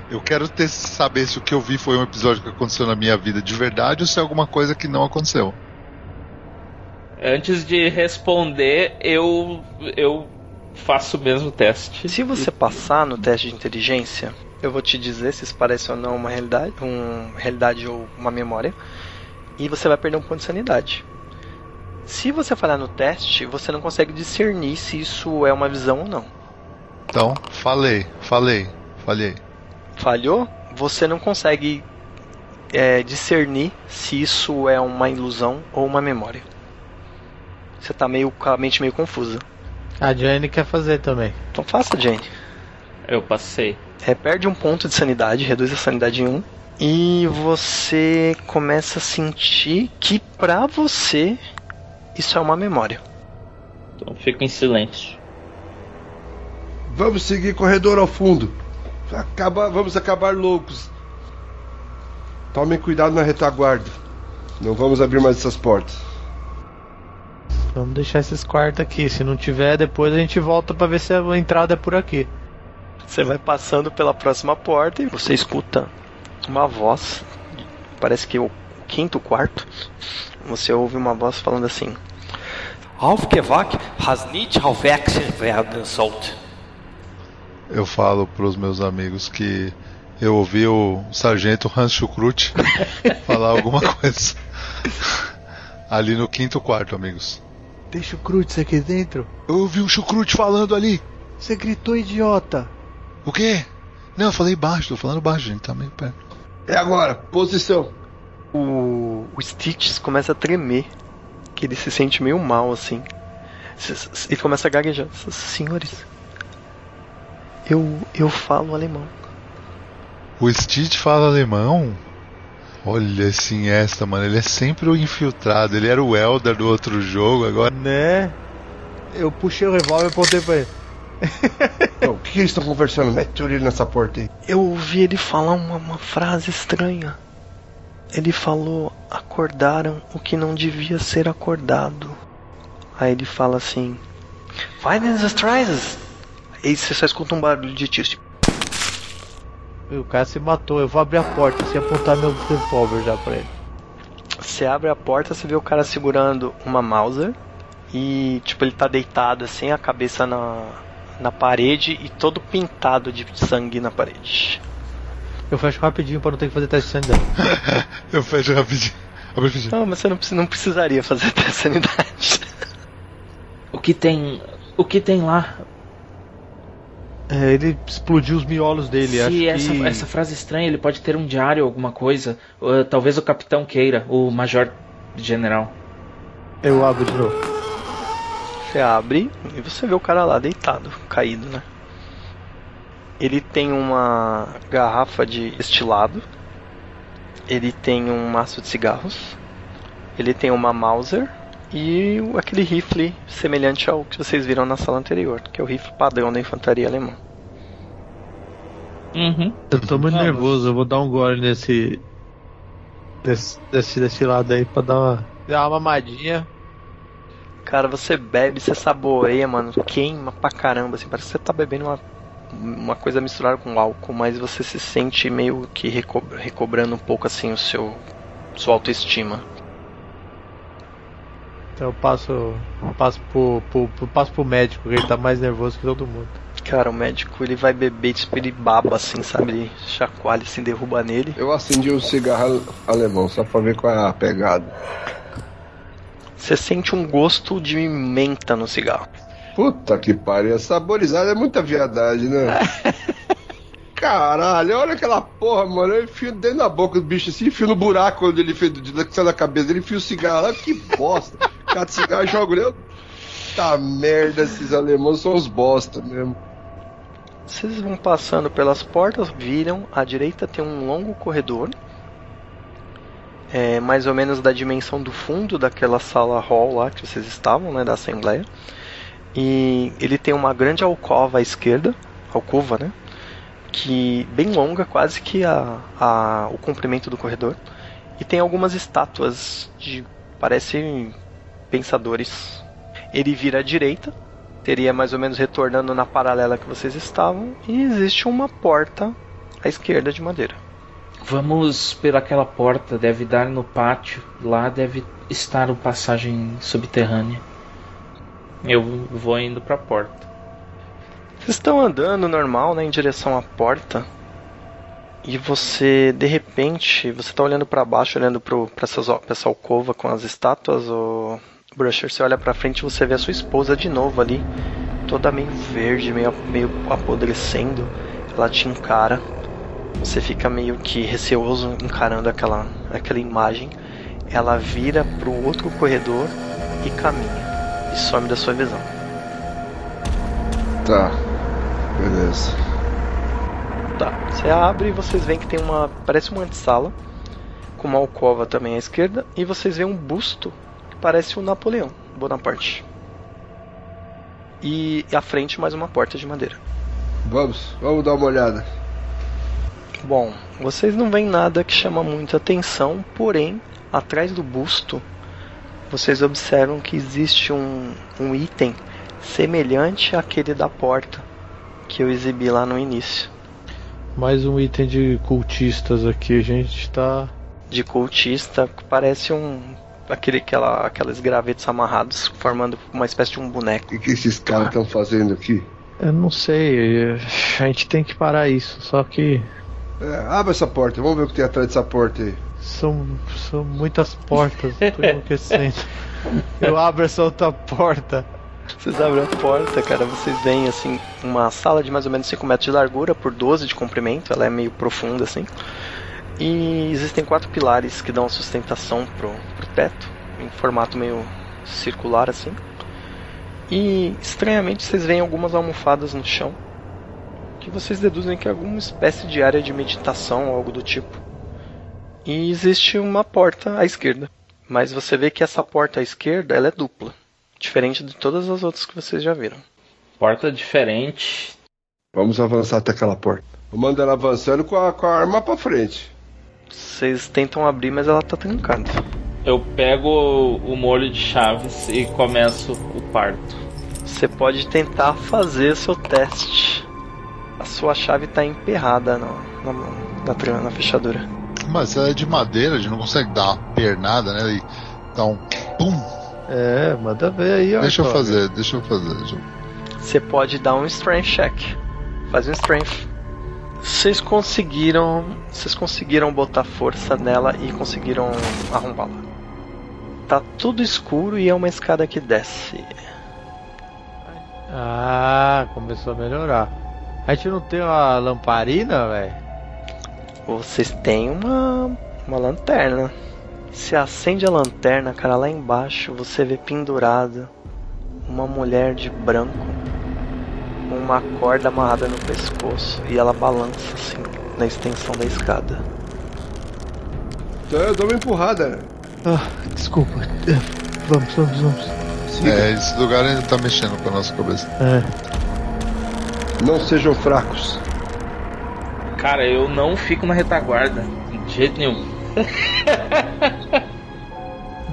Eu quero ter, saber se o que eu vi foi um episódio que aconteceu na minha vida de verdade ou se é alguma coisa que não aconteceu. Antes de responder, eu eu faço o mesmo teste. Se você passar no teste de inteligência, eu vou te dizer se isso parece ou não uma realidade, uma realidade ou uma memória, e você vai perder um ponto de sanidade. Se você falhar no teste, você não consegue discernir se isso é uma visão ou não. Então, falei, falei, falhei. Falhou, você não consegue é, discernir se isso é uma ilusão ou uma memória. Você tá meio com a mente meio confusa. A Jane quer fazer também. Então faça, Jane. Eu passei. É, perde um ponto de sanidade, reduz a sanidade em um. E você começa a sentir que pra você isso é uma memória. Então fico em silêncio. Vamos seguir corredor ao fundo. Acaba, vamos acabar loucos. Tomem cuidado na retaguarda. Não vamos abrir mais essas portas. Vamos deixar esses quartos aqui. Se não tiver, depois a gente volta pra ver se a entrada é por aqui. Você vai passando pela próxima porta e você escuta uma voz. Parece que o quinto quarto. Você ouve uma voz falando assim: Aufgewacht has nicht aufwachsen werden sollte. Eu falo pros meus amigos que eu ouvi o sargento Hans Schukrut falar alguma coisa. Ali no quinto quarto, amigos. Deixa o Cruz aqui dentro. Eu ouvi um Chucrute falando ali. Você gritou, idiota. O quê? Não, eu falei baixo, tô falando baixo, gente, tá meio perto. É agora, posição. o, o Stitch começa a tremer. Que ele se sente meio mal assim. Ele começa a gaguejar. "S- Senhores, eu, eu falo alemão. O Stitch fala alemão? Olha esse Iniesta, mano, ele é sempre o infiltrado. Ele era o Elder do outro jogo, agora. Né? Eu puxei o revólver e apontei pra ele. Então, o que, eles estão conversando? Mete o orelha nessa porta aí. Eu ouvi ele falar uma, uma frase estranha. Ele falou: acordaram o que não devia ser acordado. Aí ele fala assim: Finance Straßes. Aí você só escuta um barulho de tiro. tipo, O cara se matou. Eu vou abrir a porta e apontar meu revólver já pra ele. Você abre a porta, você vê o cara segurando uma Mauser e tipo ele tá deitado assim, a cabeça na, na parede e todo pintado de sangue na parede. Eu fecho rapidinho pra não ter que fazer teste de sanidade. Eu fecho rapidinho. Abre rapidinho. Não, mas você não, não precisaria fazer teste de sanidade. O que tem. O que tem lá? É, ele explodiu os miolos dele. acho Se essa, que... essa frase estranha, ele pode ter um diário, alguma coisa. Uh, talvez o capitão queira, o major general. Eu abro de novo. Você abre e você vê o cara lá deitado, caído, né? Ele tem uma garrafa de estilado. Ele tem um maço de cigarros. Ele tem uma Mauser e aquele rifle semelhante ao que vocês viram na sala anterior, que é o rifle padrão da infantaria alemã. Uhum. Eu tô muito Vamos. nervoso, eu vou dar um gole nesse. Desse, desse, desse lado aí pra dar uma. Dar uma mamadinha. Cara, você bebe, você saboreia, mano, queima pra caramba, assim, parece que você tá bebendo uma, uma coisa misturada com álcool, mas você se sente meio que reco- recobrando um pouco, assim, o seu sua autoestima. Então eu passo. passo pro, pro, pro- passo pro médico, que ele tá mais nervoso que todo mundo. Cara, o médico, ele vai beber, tipo, ele baba, assim, sabe, ele chacoalha, assim, derruba nele. Eu acendi um cigarro alemão, só pra ver qual é a pegada. Você sente um gosto de menta no cigarro. Puta que pariu, saborizado é muita viadagem, né? Caralho, olha aquela porra, mano. Eu enfio dentro da boca do bicho assim, enfio no buraco onde ele fez, sai da cabeça dele, enfio o cigarro lá, que bosta. Cada cigarro joga eu. Tá merda, esses alemães são os bosta mesmo. Vocês vão passando pelas portas, viram, à direita tem um longo corredor, é, mais ou menos da dimensão do fundo daquela sala hall lá que vocês estavam, né, da assembleia. E ele tem uma grande alcova à esquerda, alcova, né, que bem longa, quase que a, a, o comprimento do corredor. E tem algumas estátuas de parecem pensadores. Ele vira à direita, teria mais ou menos retornando na paralela que vocês estavam, e existe uma porta à esquerda de madeira. Vamos pelaquela porta, deve dar no pátio. Lá deve estar uma passagem subterrânea. Eu vou indo pra porta. Vocês estão andando normal, né, em direção à porta, e você, de repente, você está olhando para baixo, olhando para essa, alcova com as estátuas, o Brusher, você olha para frente e você vê a sua esposa de novo ali, toda meio verde, meio, meio apodrecendo, ela te encara, você fica meio que receoso encarando aquela, aquela imagem, ela vira para o outro corredor e caminha, e some da sua visão. Tá, beleza. Tá, você abre e vocês veem que tem uma. parece uma antessala, com uma alcova também à esquerda, e vocês veem um busto que parece o Napoleão Bonaparte. E à frente mais uma porta de madeira. Vamos, vamos dar uma olhada. Bom, vocês não veem nada que chama muita atenção, porém, atrás do busto, vocês observam que existe um, um item semelhante àquele da porta que eu exibi lá no início. Mais um item de cultistas aqui, a gente tá. de cultista que parece um aquele aquela aqueles gravetos amarrados formando uma espécie de um boneco. O que, que esses caras estão fazendo aqui? Eu não sei, a gente tem que parar isso, só que É, abre essa porta, vamos ver o que tem atrás dessa porta aí. são, são muitas portas, tô enlouquecendo. Eu abro essa outra porta. Vocês abrem a porta, cara, vocês veem assim uma sala de mais ou menos 5 metros de largura por 12 de comprimento, ela é meio profunda assim. E existem quatro pilares que dão sustentação pro, pro teto, em formato meio circular assim. E estranhamente vocês veem algumas almofadas no chão, que vocês deduzem que é alguma espécie de área de meditação ou algo do tipo. E existe uma porta à esquerda, mas você vê que essa porta à esquerda ela é dupla, diferente de todas as outras que vocês já viram. Porta diferente. Vamos avançar até aquela porta. Eu mando ela avançando com a, com a arma pra frente. Vocês tentam abrir, mas ela tá trancada. Eu pego o molho de chaves e começo o parto. Você pode tentar fazer seu teste. A sua chave tá emperrada na, na, na, na fechadura. Mas ela é de madeira, a gente não consegue dar uma pernada, né? E dar um pum. É, manda ver aí, ó. Deixa eu fazer, deixa eu fazer. Você pode dar um strength check. Faz um strength. Vocês conseguiram. Vocês conseguiram botar força nela e conseguiram arrombá-la. Tá tudo escuro e é uma escada que desce. Ah, começou a melhorar. A gente não tem uma lamparina, velho? Vocês têm uma, uma lanterna. Se acende a lanterna, cara, lá embaixo você vê pendurada uma mulher de branco, com uma corda amarrada no pescoço e ela balança assim na extensão da escada. Então eu dou uma empurrada. Ah, desculpa. É, Vamos, vamos, vamos. É, esse lugar ainda tá mexendo com a nossa cabeça. É. Não sejam fracos. Cara, eu não fico na retaguarda. De jeito nenhum.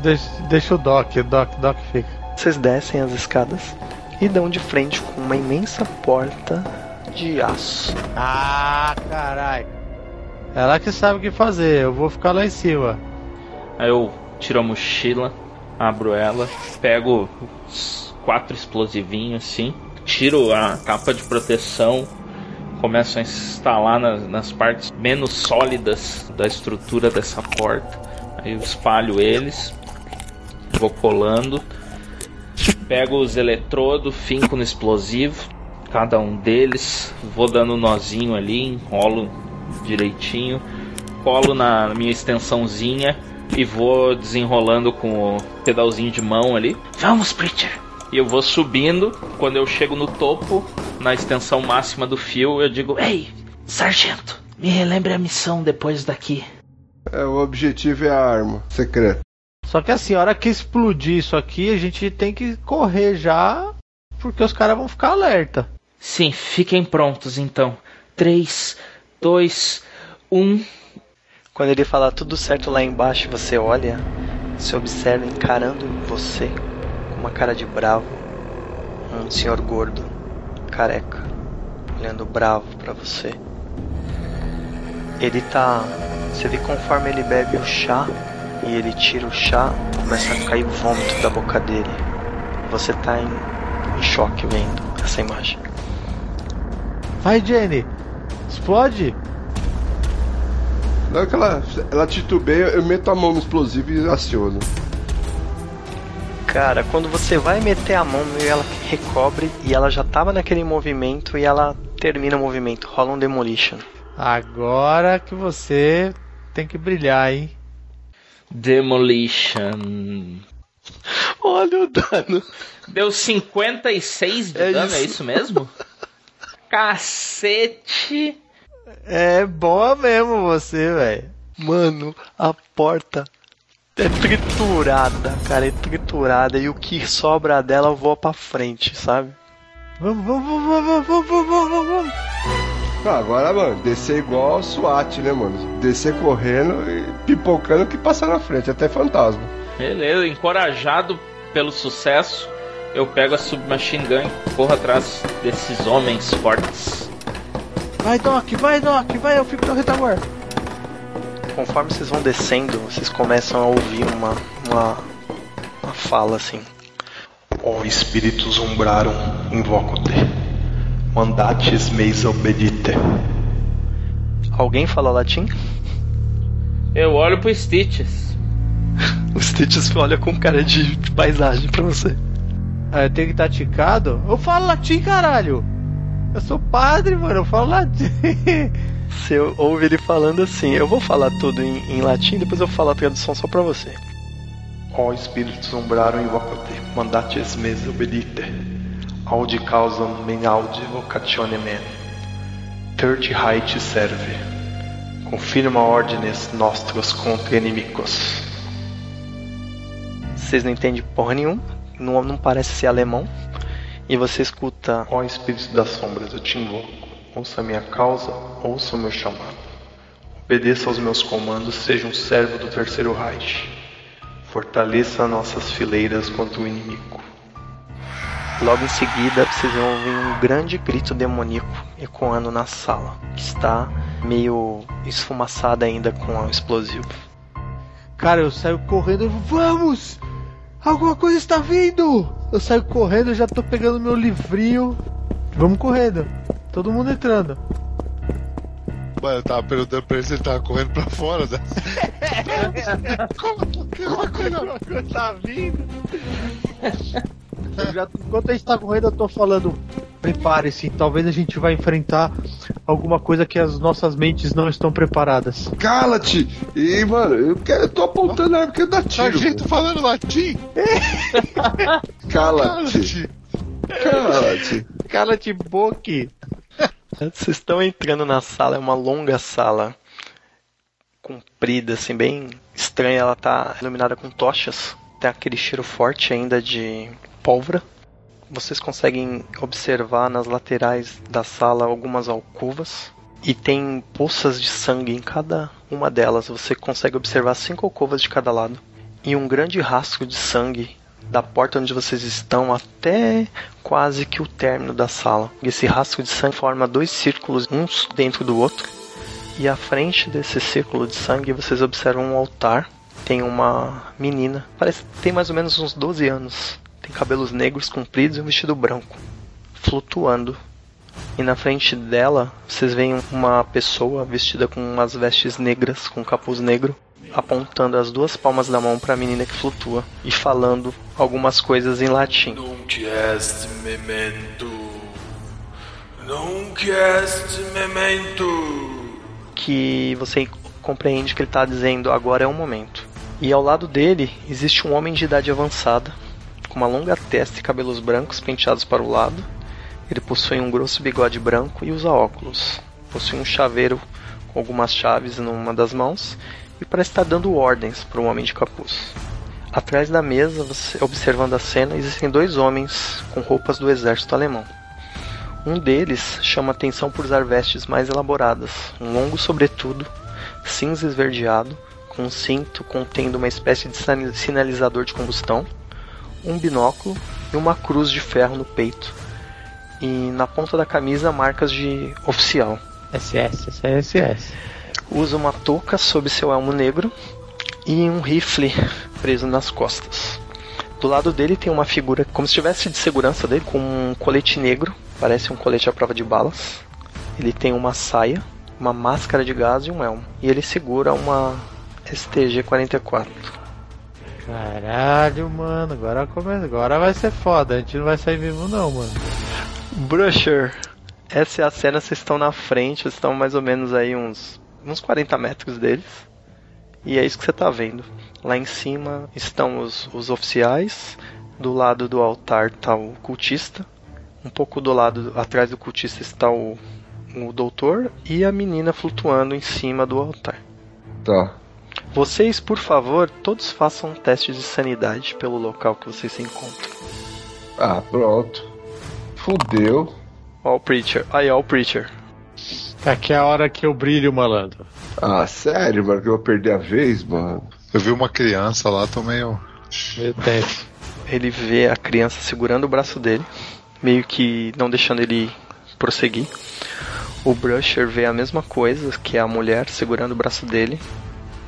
Deixa, deixa o Doc, o Doc, Doc fica. Vocês descem as escadas e dão de frente com uma imensa porta de aço. Ah, caralho. Ela que sabe o que fazer, eu vou ficar lá em cima. Aí eu tiro a mochila, abro ela, pego os quatro explosivinhos assim, tiro a capa de proteção, começo a instalar nas, nas partes menos sólidas da estrutura dessa porta. Aí eu espalho eles, vou colando, pego os eletrodos, finco no explosivo, cada um deles, vou dando um nozinho ali, enrolo direitinho, colo na minha extensãozinha e vou desenrolando com o pedalzinho de mão ali. Vamos, Preacher! E eu vou subindo. Quando eu chego no topo, na extensão máxima do fio, eu digo: Ei, sargento, me relembre a missão depois daqui. É, o objetivo é a arma secreta. Só que assim, a hora que explodir isso aqui, a gente tem que correr já, porque os caras vão ficar alerta. Sim, fiquem prontos então. 3, 2, 1. Quando ele fala tudo certo lá embaixo, você olha, se observa encarando você com uma cara de bravo, um senhor gordo, careca, olhando bravo pra você. Ele tá, você vê conforme ele bebe o chá e ele tira o chá, começa a cair vômito da boca dele. Você tá em, em choque vendo essa imagem. Vai, Jenny! Explode! Na hora que ela, ela titubeia, eu meto a mão no explosivo e aciono. Cara, quando você vai meter a mão e ela recobre e ela já tava naquele movimento e ela termina o movimento, rola um demolition. Agora que você tem que brilhar, hein? Demolition. Olha o dano. Deu 56 de É dano, isso. é isso mesmo? Cacete! É boa mesmo você, velho. Mano, a porta é triturada, cara, é triturada e o que sobra dela voa pra frente, sabe? Vamos, vamos, vamos, vamos, vamos, vamos, vamos. Ah, agora, mano, descer igual o SWAT, né, mano? Descer correndo e pipocando que passa na frente, até fantasma. Beleza, encorajado pelo sucesso, eu pego a submachine gun e corro atrás desses homens fortes. Vai, Doc, vai, Doc, vai, eu fico na retaguarda. Conforme vocês vão descendo, vocês começam a ouvir uma, uma, uma fala assim. Ó espíritos umbrarum, invoco-te. Mandates meis obedite. Alguém fala latim? Eu olho pro Stitches. O Stitches olha com cara de paisagem pra você. Ah, eu tenho que estar ticado? Eu falo latim, caralho! Eu sou padre, mano, eu falo latim. Você ouve ele falando assim. Eu vou falar tudo em, em latim, depois eu falo a tradução só pra você. Ó espíritos umbrarum, invoco-te. Mandates meis obedite. Audi causam men audi vocatione men. Terti te serve. Confirma ordines nostros contra inimicos. Vocês não entendem porra nenhuma, não, não parece ser alemão. E você escuta Ó espíritos das sombras, eu te invoco. Ouça a minha causa, ouça o meu chamado. Obedeça aos meus comandos, seja um servo do terceiro Reich. Fortaleça nossas fileiras contra o inimigo. Logo em seguida, vocês vão ouvir um grande grito demoníaco ecoando na sala, que está meio esfumaçada ainda com o explosivo. Cara, eu saio correndo, eu, vamos! Alguma coisa está vindo! Eu saio correndo, já tô pegando meu livrinho. Vamos correndo. Todo mundo entrando. Mano, eu tava perguntando pra ele se ele tava correndo pra fora, né? Como que coisa Alguma coisa tá vindo. Já, enquanto a gente tá correndo, eu tô falando. Prepare-se, talvez a gente vai enfrentar alguma coisa que as nossas mentes não estão preparadas. Cala-te! E, mano, eu, quero, eu tô apontando a arma que eu dá tiro. Sargento falando latim? Cala-te! Cala-te! Cala-te! Boque. Vocês estão entrando na sala, é uma longa sala comprida, assim, bem estranha. Ela tá iluminada com tochas. Tem aquele cheiro forte ainda de pólvora. Vocês conseguem observar nas laterais da sala algumas alcovas. E tem poças de sangue em cada uma delas. Você consegue observar cinco alcovas de cada lado. E um grande rastro de sangue da porta onde vocês estão até quase que o término da sala. Esse rastro de sangue forma dois círculos, uns dentro do outro. E à frente desse círculo de sangue vocês observam um altar. Tem uma menina, parece que tem mais ou menos uns 12 anos. Tem cabelos negros compridos e um vestido branco, flutuando. E na frente dela vocês veem uma pessoa vestida com umas vestes negras, com capuz negro, apontando as duas palmas da mão para a menina que flutua e falando algumas coisas em latim. Nunc est memento. Nunc est memento. que você compreende que ele está dizendo agora é o momento. E ao lado dele existe um homem de idade avançada, com uma longa testa e cabelos brancos penteados para o lado. Ele possui um grosso bigode branco e usa óculos. Possui um chaveiro com algumas chaves numa das mãos e parece estar dando ordens para um homem de capuz. Atrás da mesa, você, observando a cena, existem dois homens com roupas do exército alemão. Um deles chama atenção por usar vestes mais elaboradas, um longo sobretudo, cinza esverdeado, com um cinto contendo uma espécie de sina- sinalizador de combustão, um binóculo e uma cruz de ferro no peito. E na ponta da camisa marcas de oficial. SS, essa é SS. Usa uma touca sob seu elmo negro e um rifle preso nas costas. Do lado dele tem uma figura como se estivesse de segurança dele, com um colete negro, parece um colete à prova de balas. Ele tem uma saia, uma máscara de gás e um elmo. E ele segura uma STG-44. Caralho, mano, agora começa. Agora vai ser foda, a gente não vai sair vivo não, mano. Brusher, essa é a cena, vocês estão na frente, vocês estão mais ou menos aí uns, uns 40 metros deles. E é isso que você tá vendo. Lá em cima estão os, os oficiais, do lado do altar tá o cultista, um pouco do lado atrás do cultista está o, o doutor e a menina flutuando em cima do altar. Tá. Vocês, por favor, todos façam um teste de sanidade pelo local que vocês se encontram. Ah, pronto. Fudeu. Ó o Preacher. Aí, ó o Preacher. Aqui é a hora que eu brilho, malandro. Ah, sério, mano, que eu vou perder a vez, mano. Eu vi uma criança lá, tô meio. Meio tenso. Ele vê a criança segurando o braço dele, meio que não deixando ele prosseguir. O Brusher vê a mesma coisa, que é a mulher segurando o braço dele.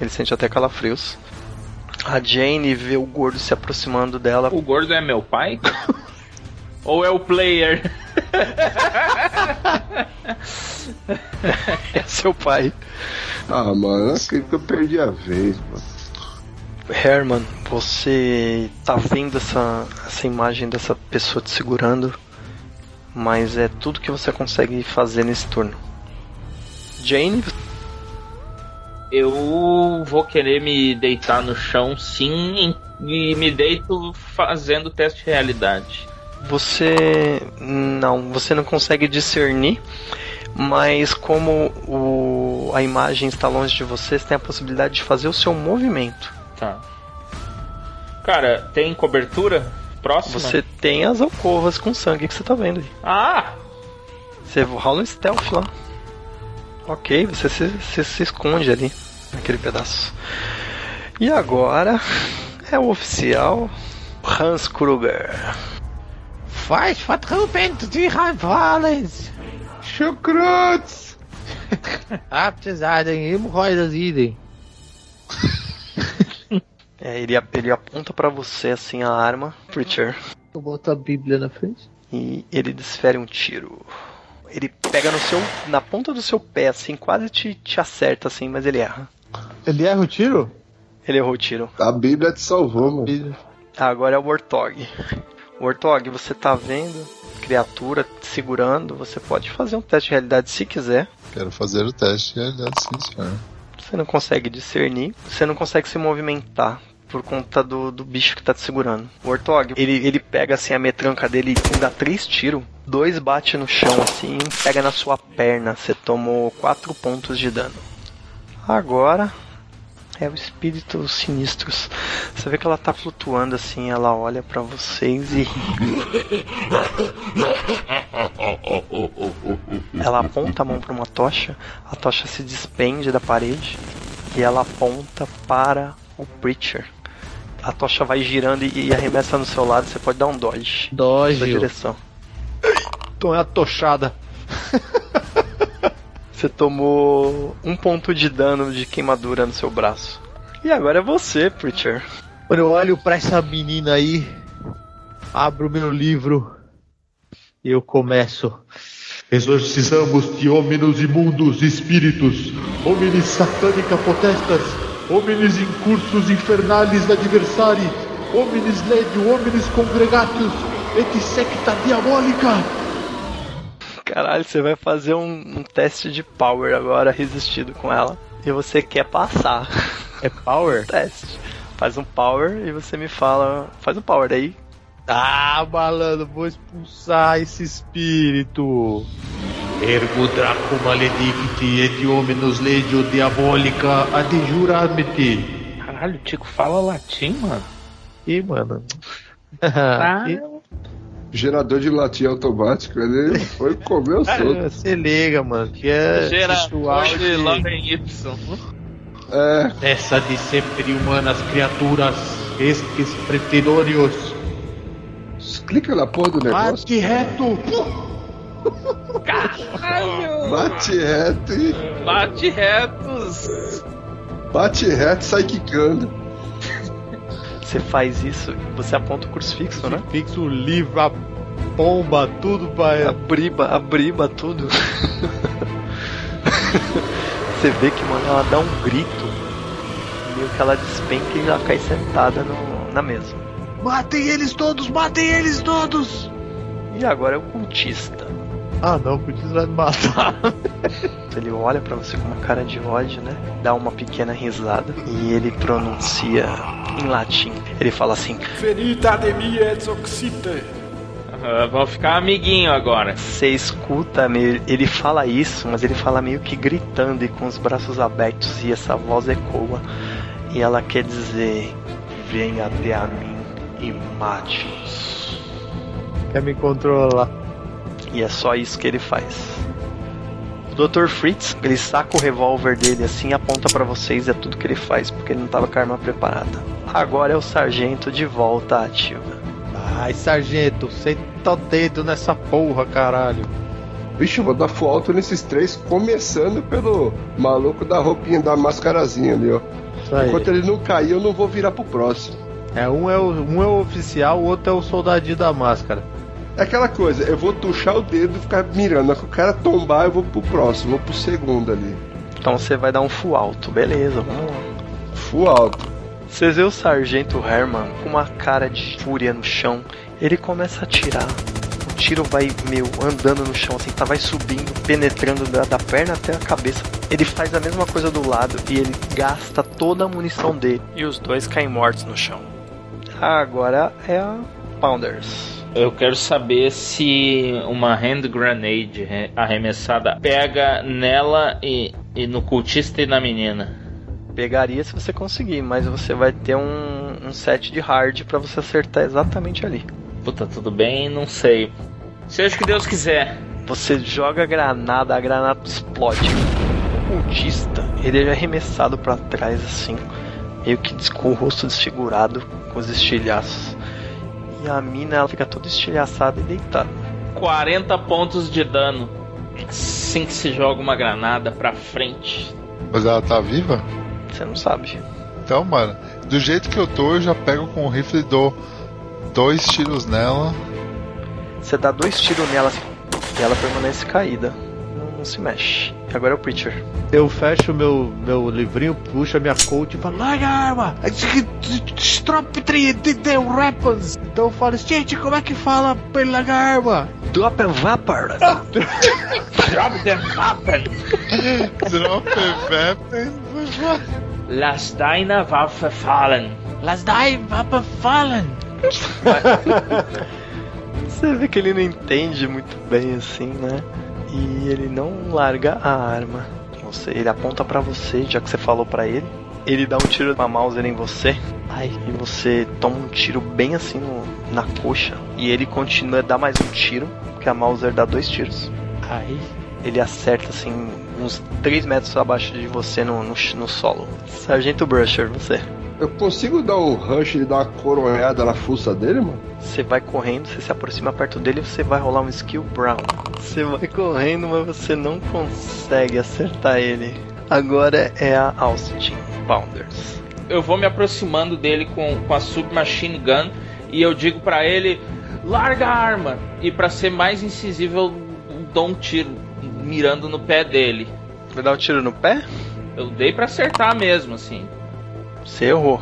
Ele sente até calafrios. A Jane vê o gordo se aproximando dela. O gordo é meu pai? Ou é o player? É seu pai. Ah, mano, eu acredito que eu perdi a vez, mano. Herman, você tá vendo essa, essa imagem dessa pessoa te segurando, mas é tudo que você consegue fazer nesse turno. Jane, Eu vou querer me deitar no chão, sim, e me deito fazendo teste de realidade. você não, você não consegue discernir, mas como o, a imagem está longe de você, você tem a possibilidade de fazer o seu movimento. Tá. Cara, tem cobertura próxima? Você tem as alcovas com sangue que você tá vendo aí. Ah! Você rola um stealth lá. Ok, você se, se, se esconde ali, naquele pedaço. E agora é o oficial Hans Kruger. Faz vertrubend die Rheinfallens! Chucrutes! Abgesagem, Hemorroidas idem. É, ele, ele aponta pra você assim a arma, Preacher, Eu boto a Bíblia na frente. e ele desfere um tiro. Ele pega no seu, na ponta do seu pé, assim, quase te, te acerta, assim, mas ele erra. Ele erra o tiro? Ele errou o tiro. A Bíblia te salvou, mano. Agora é o Warthog. Warthog, você tá vendo criatura te segurando, você pode fazer um teste de realidade se quiser. Quero fazer o teste de realidade, sim, senhor. Você não consegue discernir, você não consegue se movimentar por conta do, do bicho que tá te segurando. O Ortog, ele, ele pega assim a metranca dele e dá três tiros. Dois bate no chão assim, pega na sua perna. Você tomou quatro pontos de dano. Agora é o espírito sinistros. Você vê que ela tá flutuando assim, ela olha pra vocês e ela aponta a mão pra uma tocha, a tocha se despende da parede e ela aponta para o Preacher. A tocha vai girando e, e arremessa no seu lado, você pode dar um dodge. Dodge. Na direção. Toma a tochada. Você tomou um ponto de dano de queimadura no seu braço. E agora é você, Preacher. Quando eu olho pra essa menina aí, abro meu livro e eu começo. Exorcizamos de homens imundos espíritos, homens satânica potestas, homens incursos infernales adversari, homens ledio, homens congregatius, et secta diabólica. Caralho, você vai fazer um, um teste de power agora resistido com ela. E você quer passar. É power? Teste. Faz um power e você me fala. Faz um power aí. Ah, malandro, vou expulsar esse espírito. Ergo Draco maledicti et legio diabolica adjuramete. Caralho, o Tico fala latim, mano. Ih, mano. Tá. Gerador de latim automático, ele foi comer o solto. Você liga, mano, que é Gerador de Loren Y. É, Essa de sempre humanas criaturas, estes pretendorios. Clica na porra do negócio, Bate reto! Caralho! bate reto e. Bate retos! Bate reto e sai quicando. Você faz isso, você aponta o crucifixo, né? Fixa o livro, a bomba, tudo A pra. briba, a briba, tudo. Você vê que, mano, ela dá um grito. Meio que ela despenca e já cai sentada no- na mesa. Matem eles todos, matem eles todos! E agora é o cultista. Ah, não, podia vai me matar. Ele olha pra você com uma cara de ódio, né? Dá uma pequena risada e ele pronuncia em latim. Ele fala assim: Venita de mi et oxite. Ah, vão ficar amiguinho agora. Você escuta, ele fala isso, mas ele fala meio que gritando e com os braços abertos e essa voz ecoa. E ela quer dizer: Venha até a mim e mate-os. Quer me controlar. E é só isso que ele faz. O Dr. Fritz, ele saca o revólver dele assim aponta pra vocês, é tudo que ele faz, porque ele não tava com a arma preparada. Agora é o sargento de volta ativa. Ai, sargento, senta o dedo nessa porra, caralho. Vixe, eu vou dar full alto nesses três, começando pelo maluco da roupinha da mascarazinha ali, ó. Enquanto ele não cair, eu não vou virar pro próximo. É, um é, o, um é o oficial, o outro é o soldadinho da máscara. É aquela coisa, eu vou tuchar o dedo e ficar mirando. Que o cara tombar, eu vou pro próximo, vou pro segundo ali. Então você vai dar um full alto, beleza, vamos lá. Full alto. Vocês vê o sargento Herman com uma cara de fúria no chão. Ele começa a atirar. O tiro vai, meu, andando no chão, assim, tá, vai subindo, penetrando da, da perna até a cabeça. Ele faz a mesma coisa do lado e ele gasta toda a munição dele. E os dois caem mortos no chão. Agora é a Pounders. Eu quero saber se uma hand grenade re- arremessada pega nela e, e no cultista e na menina. Pegaria se você conseguir, mas você vai ter um, um set de hard pra você acertar exatamente ali. Puta, tudo bem? Não sei. Seja o que Deus quiser. Você joga a granada, a granada explode. O cultista, ele é arremessado pra trás assim, meio que com o rosto desfigurado, com os estilhaços. E a mina ela fica toda estilhaçada e deitada. 40 pontos de dano. Assim que se joga uma granada pra frente. Mas ela tá viva? Você não sabe. Então, mano, do jeito que eu tô, eu já pego com o rifle e dou dois tiros nela. Você dá dois tiros nela e ela permanece caída. Não, se mexe. Agora é o Preacher. Eu fecho meu, meu livrinho, puxo a minha coach e falo, larga a arma! Drop the, the, the weapons! Então eu falo, gente, como é que fala pra ele largar a arma? Drop a vapor! Drop the weapon! Drop a weapon. Lass deine Waffe fallen. Lass die Waffe fallen! Você vê que ele não entende muito bem assim, né? E ele não larga a arma. Você, ele aponta pra você, já que você falou pra ele. Ele dá um tiro com a Mauser em você. Ai, e você toma um tiro bem assim no, na coxa. E ele continua a dar mais um tiro, porque a Mauser dá dois tiros. Aí, Ele acerta assim, uns 3 metros abaixo de você no, no, no solo. Sargento Brusher, você. Eu consigo dar um rush e dar uma coronhada na fuça dele, mano? Você vai correndo, você se aproxima perto dele e você vai rolar um skill brown. Você vai correndo, mas você não consegue acertar ele. Agora é a Austin Pounders. Eu vou me aproximando dele com, com a submachine gun e eu digo pra ele: larga a arma. E pra ser mais incisivo, eu dou um tiro mirando no pé dele. Vai dar um tiro no pé? Eu dei pra acertar mesmo, assim. Você errou.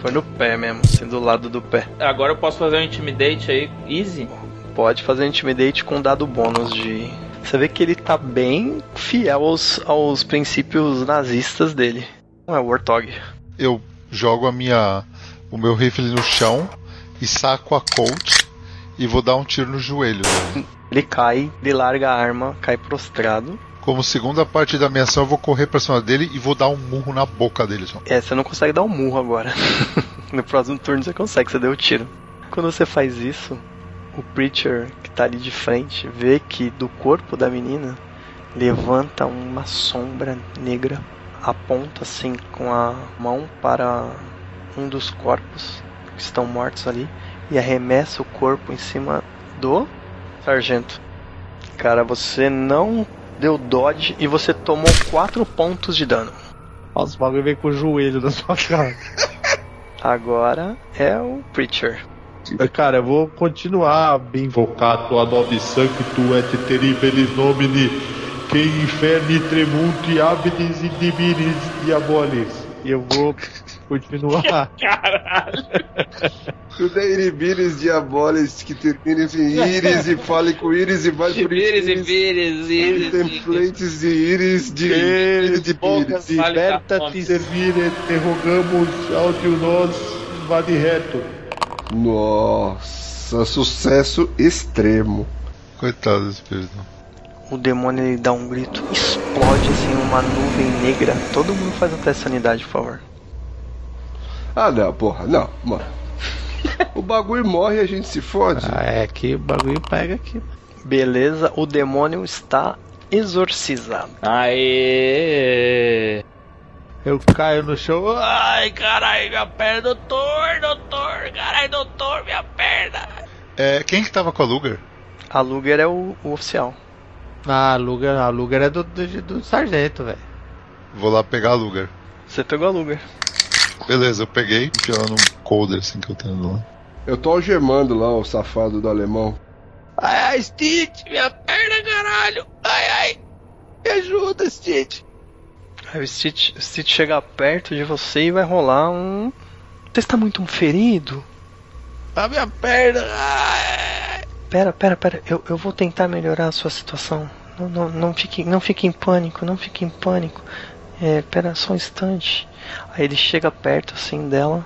Foi no pé mesmo, assim, do lado do pé. Agora eu posso fazer um intimidate aí, easy. Pode fazer intimidate com dado bônus de. Você vê que ele tá bem fiel aos, aos princípios nazistas dele. Não é Warthog. Eu jogo a minha, o meu rifle no chão e saco a Colt e vou dar um tiro no joelho. dele. Ele cai, ele larga a arma, cai prostrado. Como segunda parte da minha ação, eu vou correr pra cima dele e vou dar um murro na boca dele só. É, você não consegue dar um murro agora. no próximo turno você consegue, você deu o tiro. Quando você faz isso, o Preacher que tá ali de frente vê que do corpo da menina levanta uma sombra negra, aponta assim com a mão para um dos corpos que estão mortos ali e arremessa o corpo em cima do sargento. Cara, você não deu dodge e você tomou 4 pontos de dano. Nossa, o bagulho veio com o joelho na sua cara. Agora é o Preacher. Cara, eu vou continuar bem Invocato ad nobis sanctu et terribilis nomini, que inferni tremunti abdis indivinis diabolis. e eu vou continuar. Caralho. Tudo é iribiris diabolis que termina em íris e fale com íris e vai por Vires e íris. íris. Templates de íris de íris de dar Liberta-te. Servire, te rogamos, audio nós, vade reto. Nossa, sucesso extremo. Coitado desse espírito. O demônio ele dá um grito, explode assim uma nuvem negra. Todo mundo faz um teste de sanidade, por favor. Ah não, porra, não, mano. O bagulho morre e a gente se fode. Ah, é que o bagulho pega aqui. Beleza, o demônio está exorcizado. Aê! Eu caio no chão. Ai, caralho, minha perna, doutor, doutor, caralho, doutor, minha perna. É, quem que tava com a Luger? A Luger é o, o oficial. Ah, a Luger, a Luger é do, do, do sargento, velho. Vou lá pegar a Luger. Você pegou a Luger. Beleza, eu peguei, enfiei ela num coder assim que eu tenho lá. Eu tô algemando lá o safado do alemão. Ai, ai, Stitch, minha perna, caralho. Ai, ai. Me ajuda, Stitch. Aí o Stitch, o Stitch chega perto de você e vai rolar um. Você está muito ferido? A minha perna. Ai. Pera, pera, pera. Eu, eu vou tentar melhorar a sua situação. Não, não, não, fique, não fique em pânico, não fique em pânico. É, pera só um instante. Aí ele chega perto assim dela.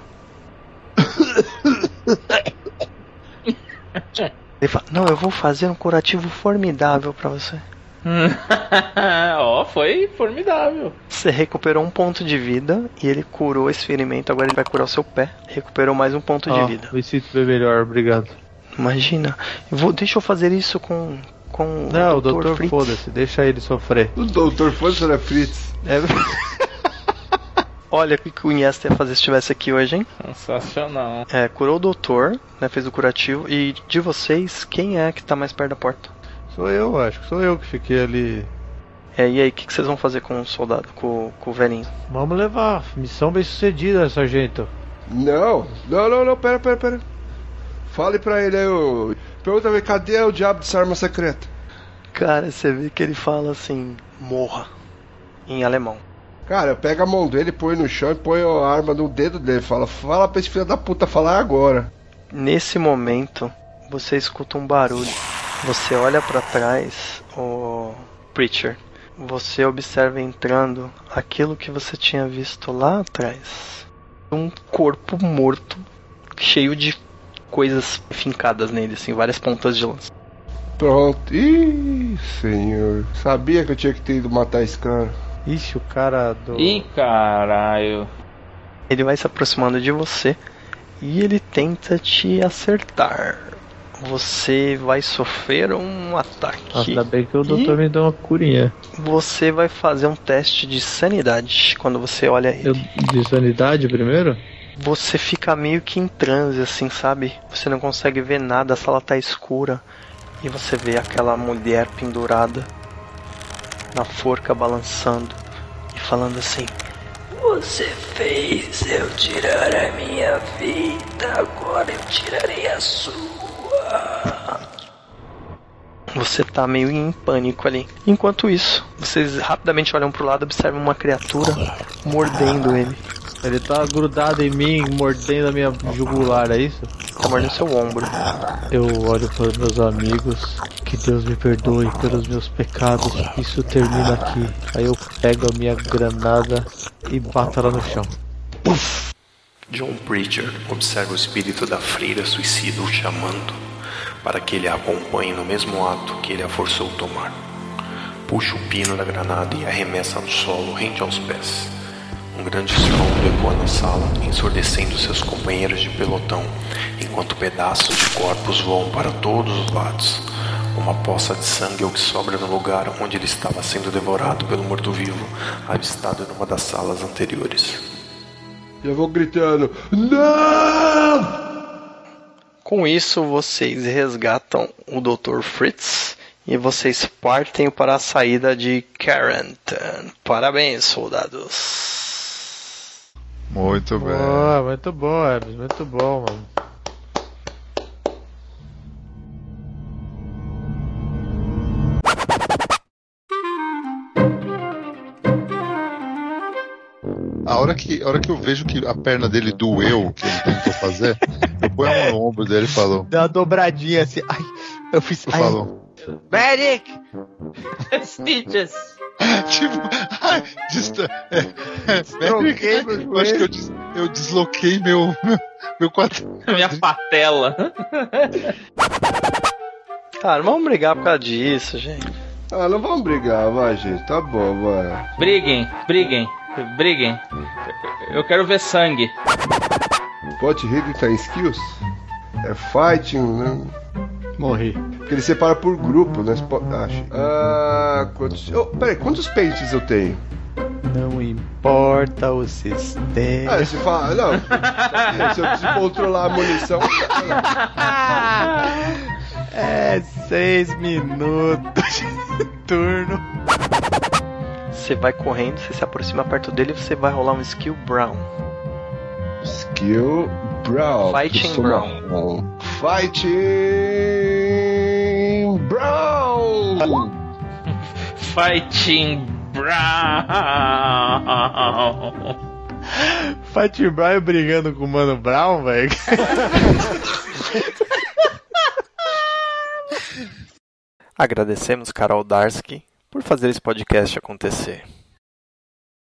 Ele fala, não, eu vou fazer um curativo formidável pra você. Ó, foi formidável. Você recuperou um ponto de vida e ele curou esse ferimento. Agora ele vai curar o seu pé. Recuperou mais um ponto de Ó, vida. Me sinto bem melhor, obrigado. Imagina. Eu vou, deixa eu fazer isso com. com Não, o Dr. doutor, Fritz. foda-se, deixa ele sofrer. O doutor Foda-se era Fritz. É, Olha o que o Iniesta ia fazer se estivesse aqui hoje, hein? Sensacional. É, curou o doutor, né? Fez o curativo. E de vocês, quem é que tá mais perto da porta? sou eu, acho que sou eu que fiquei ali. É, e aí, o que, que vocês vão fazer com o soldado, com, com o velhinho? Vamos levar. Missão bem sucedida, sargento. Não, não, não, não, pera, pera, pera. Fale pra ele aí, ô. Pergunta pra ele, cadê o diabo dessa arma secreta? Cara, você vê que ele fala assim: morra. Em alemão. Cara, eu pego a mão dele, põe no chão e põe a arma no dedo dele. Fala, fala pra esse filho da puta falar agora. Nesse momento, você escuta um barulho. Você olha pra trás, o Preacher. Você observa entrando aquilo que você tinha visto lá atrás. um corpo morto, cheio de coisas fincadas nele, assim, várias pontas de lança. Pronto. Ih, senhor. Sabia que eu tinha que ter ido matar esse cara. Ixi, o cara do. Ih, caralho. Ele vai se aproximando de você e ele tenta te acertar. Você vai sofrer um ataque. Nossa, ainda bem que o doutor me deu uma curinha. Você vai fazer um teste de sanidade quando você olha ele. Eu, de sanidade primeiro? Você fica meio que em transe, assim, sabe? Você não consegue ver nada, a sala tá escura. E você vê aquela mulher pendurada na forca balançando e falando assim: Você fez eu tirar a minha vida, agora eu tirarei a sua. Você tá meio em pânico ali. Enquanto isso, vocês rapidamente olham pro lado e observam uma criatura mordendo ele. Ele tá grudado em mim, mordendo a minha jugular, é isso? Tá mordendo seu ombro. Eu olho para os meus amigos, que Deus me perdoe pelos meus pecados, isso termina aqui. Aí eu pego a minha granada e bato ela no chão. John Preacher observa o espírito da freira suicida o chamando para que ele a acompanhe no mesmo ato que ele a forçou tomar. Puxa o pino da granada e arremessa no solo rente aos pés. Um grande estrondo ecoa na sala, ensurdecendo seus companheiros de pelotão, enquanto pedaços de corpos voam para todos os lados. Uma poça de sangue é o que sobra no lugar onde ele estava sendo devorado pelo morto-vivo, avistado numa das salas anteriores. Eu vou gritando: Não! Com isso, vocês resgatam o Dr. Fritz e vocês partem para a saída de Carrington. Parabéns, soldados. Muito bem. Boa, muito bom, Hermes, muito bom, mano. A hora, que, a hora que eu vejo que a perna dele doeu, que ele tentou fazer, eu ponho a mão no ombro dele e falo. Deu uma dobradinha assim. Ai, eu fiz. Eu ai, falo. Medic! Stitches! tipo, ai, dista- é, é, meu eu acho que eu, des- eu desloquei meu, meu, meu quadril. Minha patela. Cara, não vamos brigar por causa disso, gente. Ah, não vamos brigar, vai, gente. Tá bom, vai. Briguem, briguem, briguem. Eu quero ver sangue. Pode rir tá em skills? É fighting, né? Morri. Porque ele separa por grupo, né? Acho. Ah, quantos. Oh, peraí, quantos pentes eu tenho? Não importa o sistema. Ah, você fala. Não. Se eu preciso controlar a munição. É seis minutos de turno. Você vai correndo, você se aproxima perto dele e você vai rolar um skill Brown. Skill Brown. Fighting Eu sou Brown. Fighting Brown. Fighting Brown. Brigando com o Mano Brown, velho. Agradecemos Carol Darsky por fazer esse podcast acontecer.